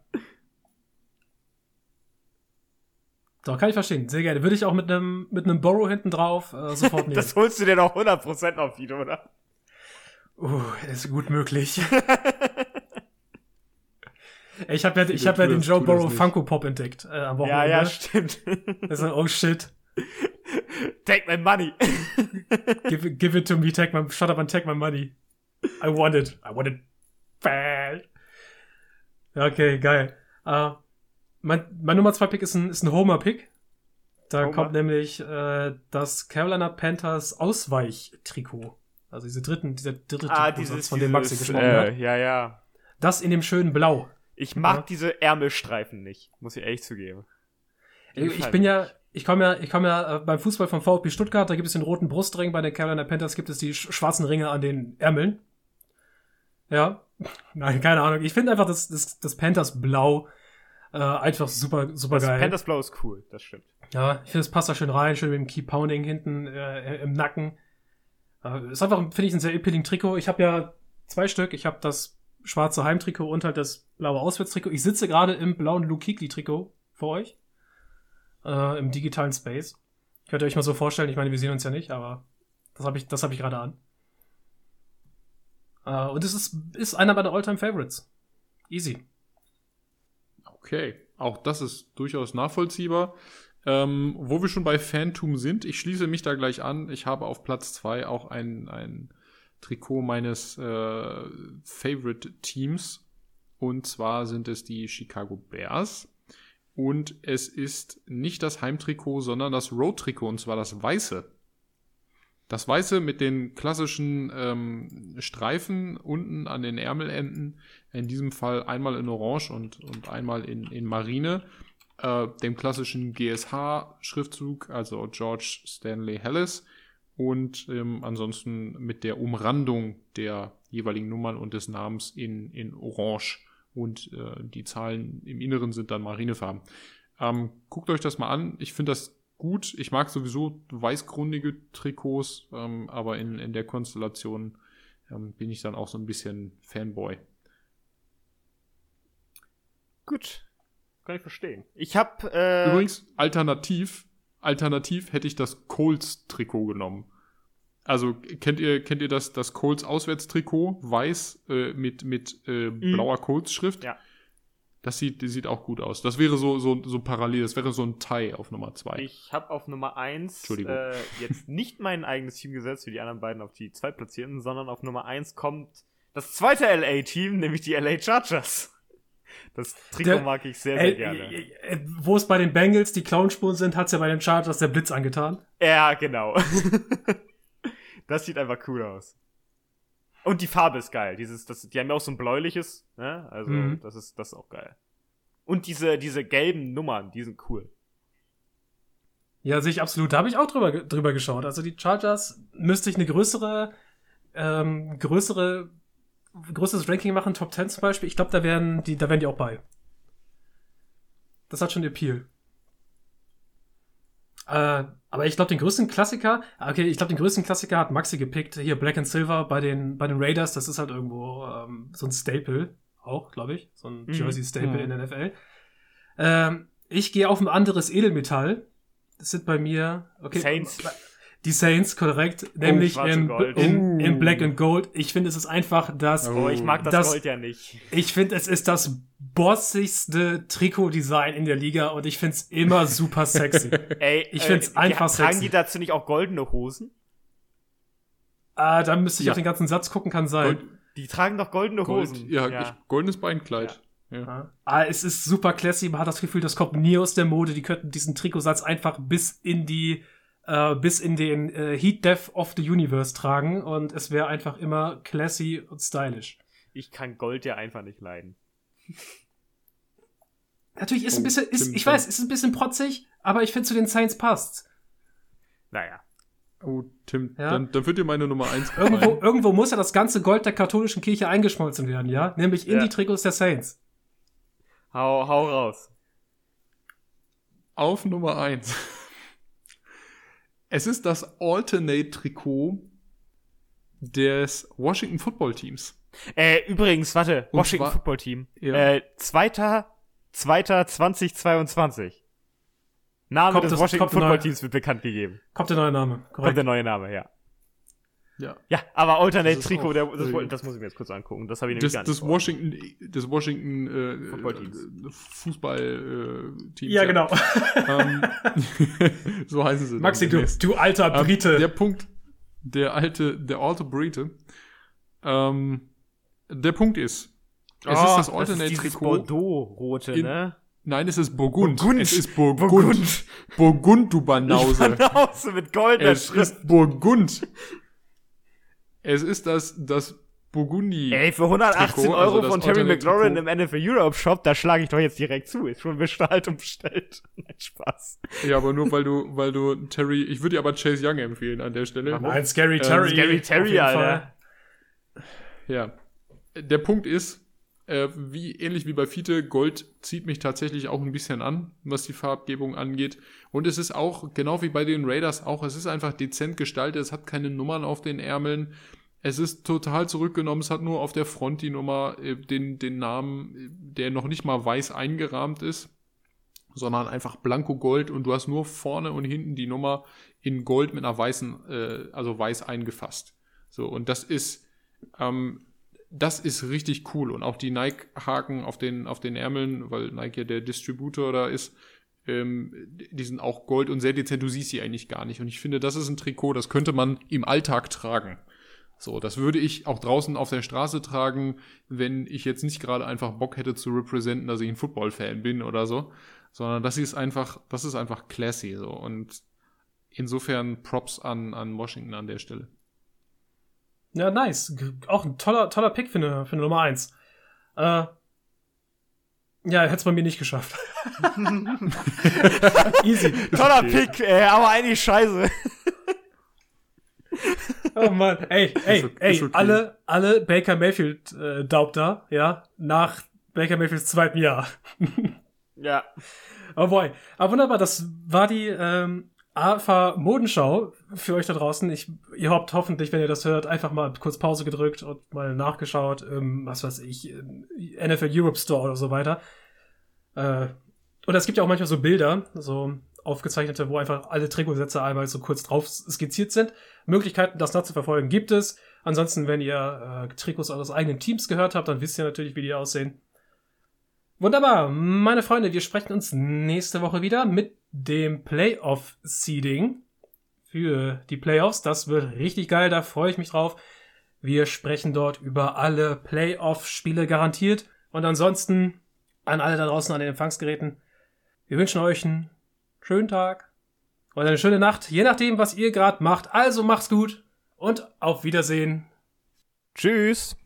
Doch, kann ich verstehen. Sehr gerne. Würde ich auch mit einem mit einem Borrow hinten drauf äh, sofort nehmen. Das holst du dir doch 100% auf wieder, oder? Uh, ist gut möglich. ich habe ja, ich hab ja den Joe Burrow Funko Pop entdeckt äh, am Ja, Wochenende. ja, stimmt. Das ist, oh shit. Take my money. Give, it- give it to me, take my, shut up and take my money. I want it. I want it bad. Okay, geil. Äh, mein, mein Nummer 2 Pick ist ein, ist ein Homer-Pick. Da Homer. kommt nämlich äh, das Carolina Panthers Ausweich-Trikot. Also diese dritten, dieser dritte ah, Trikotsatz, dieses, von dem Maxi gesprochen äh, hat. Ja, ja. Das in dem schönen Blau. Ich mag Ja. diese Ärmelstreifen nicht, muss ich ehrlich zugeben. Die Ich bin ja, ich komme ja, ich komme ja äh, beim Fußball vom VfB Stuttgart, da gibt es den roten Brustring, bei den Carolina Panthers gibt es die sch schwarzen Ringe an den Ärmeln. Ja, nein, keine Ahnung. Ich finde einfach das, das, das Panthers Blau äh, einfach super, super Das geil. Panthers Blau ist cool, das stimmt. Ja, ich finde, es passt da schön rein, schön mit dem Key Pounding hinten äh, im Nacken. Äh, ist einfach, finde ich, ein sehr appealing Trikot. Ich habe ja zwei Stück. Ich habe das schwarze Heimtrikot und halt das blaue Auswärtstrikot. Ich sitze gerade im blauen Luke Kuechly-Trikot vor euch. Äh, Im digitalen Space. Könnt ihr euch mal so vorstellen. Ich meine, wir sehen uns ja nicht, aber das habe ich, das habe ich gerade an. Äh, und es ist, ist einer meiner Alltime Favorites. Easy. Okay, auch das ist durchaus nachvollziehbar. Ähm, wo wir schon bei Phantom sind, ich schließe mich da gleich an. Ich habe auf Platz zwei auch ein, ein Trikot meines äh, Favorite Teams. Und zwar sind es die Chicago Bears. Und es ist nicht das Heimtrikot, sondern das Road-Trikot, und zwar das weiße. Das weiße mit den klassischen ähm, Streifen unten an den Ärmelenden. In diesem Fall einmal in Orange und, und einmal in, in Marine. Äh, dem klassischen GSH-Schriftzug, also George Stanley Hellis. Und ähm, ansonsten mit der Umrandung der jeweiligen Nummern und des Namens in, in Orange. Und äh, die Zahlen im Inneren sind dann Marinefarben. Ähm, guckt euch das mal an. Ich finde das gut. Ich mag sowieso weißgrundige Trikots, ähm, aber in, in der Konstellation ähm, bin ich dann auch so ein bisschen Fanboy. Gut. Kann ich verstehen. Ich hab, äh, Übrigens, alternativ, alternativ hätte ich das Colts-Trikot genommen. Also kennt ihr, kennt ihr das, das Colts Auswärtstrikot, weiß äh, mit, mit äh, blauer Colts-Schrift? Ja. Das sieht, das sieht auch gut aus. Das wäre so, so, so parallel, das wäre so ein Tie auf Nummer zwei. Ich habe auf Nummer 1 Entschuldigung. äh, jetzt nicht mein eigenes Team gesetzt, wie die anderen beiden auf die zwei platzierten, sondern auf Nummer 1 kommt das zweite LA-Team, nämlich die LA Chargers. Das Trikot Der- mag ich sehr, sehr Ey, gerne. äh, äh, wo es bei den Bengals die Clownspuren sind, hat's ja bei den Chargers der Blitz angetan. Ja, genau. das sieht einfach cool aus. Und die Farbe ist geil. Dieses, das, die haben ja auch so ein bläuliches, ne? Also, Mhm. das ist, das ist auch geil. Und diese, diese gelben Nummern, die sind cool. Ja, sehe ich absolut. Da habe ich auch drüber, drüber geschaut. Also die Chargers müsste ich eine größere, ähm, größere, größeres Ranking machen, Top 10 zum Beispiel. Ich glaube, da wären die, da wären die auch bei. Das hat schon Appeal. Äh, aber ich glaube, den größten Klassiker, okay, ich glaube, den größten Klassiker hat Maxi gepickt. Hier Black and Silver bei den, bei den Raiders. Das ist halt irgendwo ähm, so ein Staple, auch, glaube ich. So ein Mhm. Jersey-Staple Mhm. in der NFL. Ähm, ich gehe auf ein anderes Edelmetall. Das sind bei mir, okay. Saints. Die Saints, korrekt. Nämlich schwarz in, in, in Oh. Black and Gold. Ich finde, es ist einfach das, Oh, ich mag das, Das- Gold ja nicht. ich finde, es ist das bossigste Trikotdesign in der Liga und ich finde es immer super sexy. Ey, Ich find's die- einfach Tragen sexy. die dazu nicht auch goldene Hosen? ah, da müsste ich Ja. auf den ganzen Satz gucken, kann sein. Gold, Die tragen doch goldene Gold, Hosen. ja, Ich, goldenes Beinkleid. Ja. Ja. Ah, es ist super classy. Man hat das Gefühl, das kommt nie aus der Mode. Die könnten diesen Trikotsatz einfach bis in die, äh, bis in den äh, Heat Death of the Universe tragen und es wäre einfach immer classy und stylish. Ich kann Gold ja einfach nicht leiden. Natürlich ist Oh, ein bisschen, ist, ich weiß, ist ein bisschen protzig, aber ich finde zu den Saints passt. Naja. Oh, Tim, Ja. dann, dann wird dir meine Nummer 1 Irgendwo, irgendwo muss ja das ganze Gold der katholischen Kirche eingeschmolzen werden, ja? Nämlich in Ja. die Trikots der Saints. Hau, hau raus. Auf Nummer 1. Es ist das Alternate-Trikot des Washington Football Teams. Äh, übrigens, warte, Und Washington zwar- Football Team. Ja. Äh, zweiter, zweiter 2022. Name Kommt des das- Washington kommt Football neue- Teams wird bekannt gegeben. Kommt der neue Name. Kommt Korrekt. der neue Name, ja. Ja. Ja, aber Alternate Das ist Trikot, der, das, äh, das muss ich mir jetzt kurz angucken. Das habe ich nämlich Das, gar nicht. das vor. Washington, das Washington äh, Football-Teams. äh, Fußball-Team. Ja, genau. Ähm, so heißen sie. Maxi, du, du alter Ähm, Brite. Der Punkt, der alte, der alte Brite. Ähm, der Punkt ist, es Oh, ist das dieses Alternate-Trikot. Bordeaux-rote, in- ne? Nein, es ist Burgund. Burgund. Es ist Burgund. Burgund. Burgund, du Banause. Banause mit goldener Es Schrift. ist Burgund. Es ist das, das Burgundi. Ey, für 118 Trikot, also Euro das von Terry McLaurin im NFL Europe Shop, da schlage ich doch jetzt direkt zu. Ist schon bestellt und bestellt. Nein, Spaß. Ja, aber nur weil du, weil du Terry, ich würde dir aber Chase Young empfehlen an der Stelle. Nein, Scary Terry. Scary auf Terry, Alter. Fall. Ja. Der Punkt ist, äh, wie ähnlich wie bei Fiete, Gold zieht mich tatsächlich auch ein bisschen an, was die Farbgebung angeht. Und es ist auch, genau wie bei den Raiders auch, es ist einfach dezent gestaltet, es hat keine Nummern auf den Ärmeln. Es ist total zurückgenommen, es hat nur auf der Front die Nummer, äh, den, den Namen, der noch nicht mal weiß eingerahmt ist, sondern einfach blanko Gold und du hast nur vorne und hinten die Nummer in Gold mit einer weißen, äh, also weiß eingefasst. So, und das ist, ähm, das ist richtig cool. Und auch die Nike-Haken auf den, auf den Ärmeln, weil Nike ja der Distributor da ist, ähm, die sind auch Gold und sehr dezent. Du siehst sie eigentlich gar nicht. Und ich finde, das ist ein Trikot, das könnte man im Alltag tragen. So, das würde ich auch draußen auf der Straße tragen, wenn ich jetzt nicht gerade einfach Bock hätte zu representen, dass ich ein Football-Fan bin oder so, sondern das ist einfach, das ist einfach classy so und insofern Props an, an Washington an der Stelle. Ja, nice. Auch ein toller, toller Pick für eine, für eine Nummer 1. Äh, ja, hätte es bei mir nicht geschafft. Easy. Toller Pick, ey, aber eigentlich scheiße. Oh Mann. Ey, ey, Ist o- ey, okay. alle, alle Baker Mayfield äh, daubt da, ja, nach Baker Mayfields zweiten Jahr. Ja. Oh boy. Aber wunderbar, das war die ähm, AFA Modenschau für euch da draußen. Ich, ihr habt hoffentlich, wenn ihr das hört, einfach mal kurz Pause gedrückt und mal nachgeschaut, ähm, was weiß ich, ähm, NFL Europe Store oder so weiter. Äh, und es gibt ja auch manchmal so Bilder, so aufgezeichnete, wo einfach alle Trikotsätze einmal so kurz drauf skizziert sind. Möglichkeiten, das nachzuverfolgen, gibt es. Ansonsten, wenn ihr äh, Trikots eures eigenen Teams gehört habt, dann wisst ihr natürlich, wie die aussehen. Wunderbar, meine Freunde, wir sprechen uns nächste Woche wieder mit dem Playoff-Seeding für die Playoffs. Das wird richtig geil, da freue ich mich drauf. Wir sprechen dort über alle Playoff-Spiele garantiert. Und ansonsten an alle da draußen an den Empfangsgeräten. Wir wünschen euch einen schönen Tag oder eine schöne Nacht, je nachdem, was ihr gerade macht. Also macht's gut und auf Wiedersehen. Tschüss.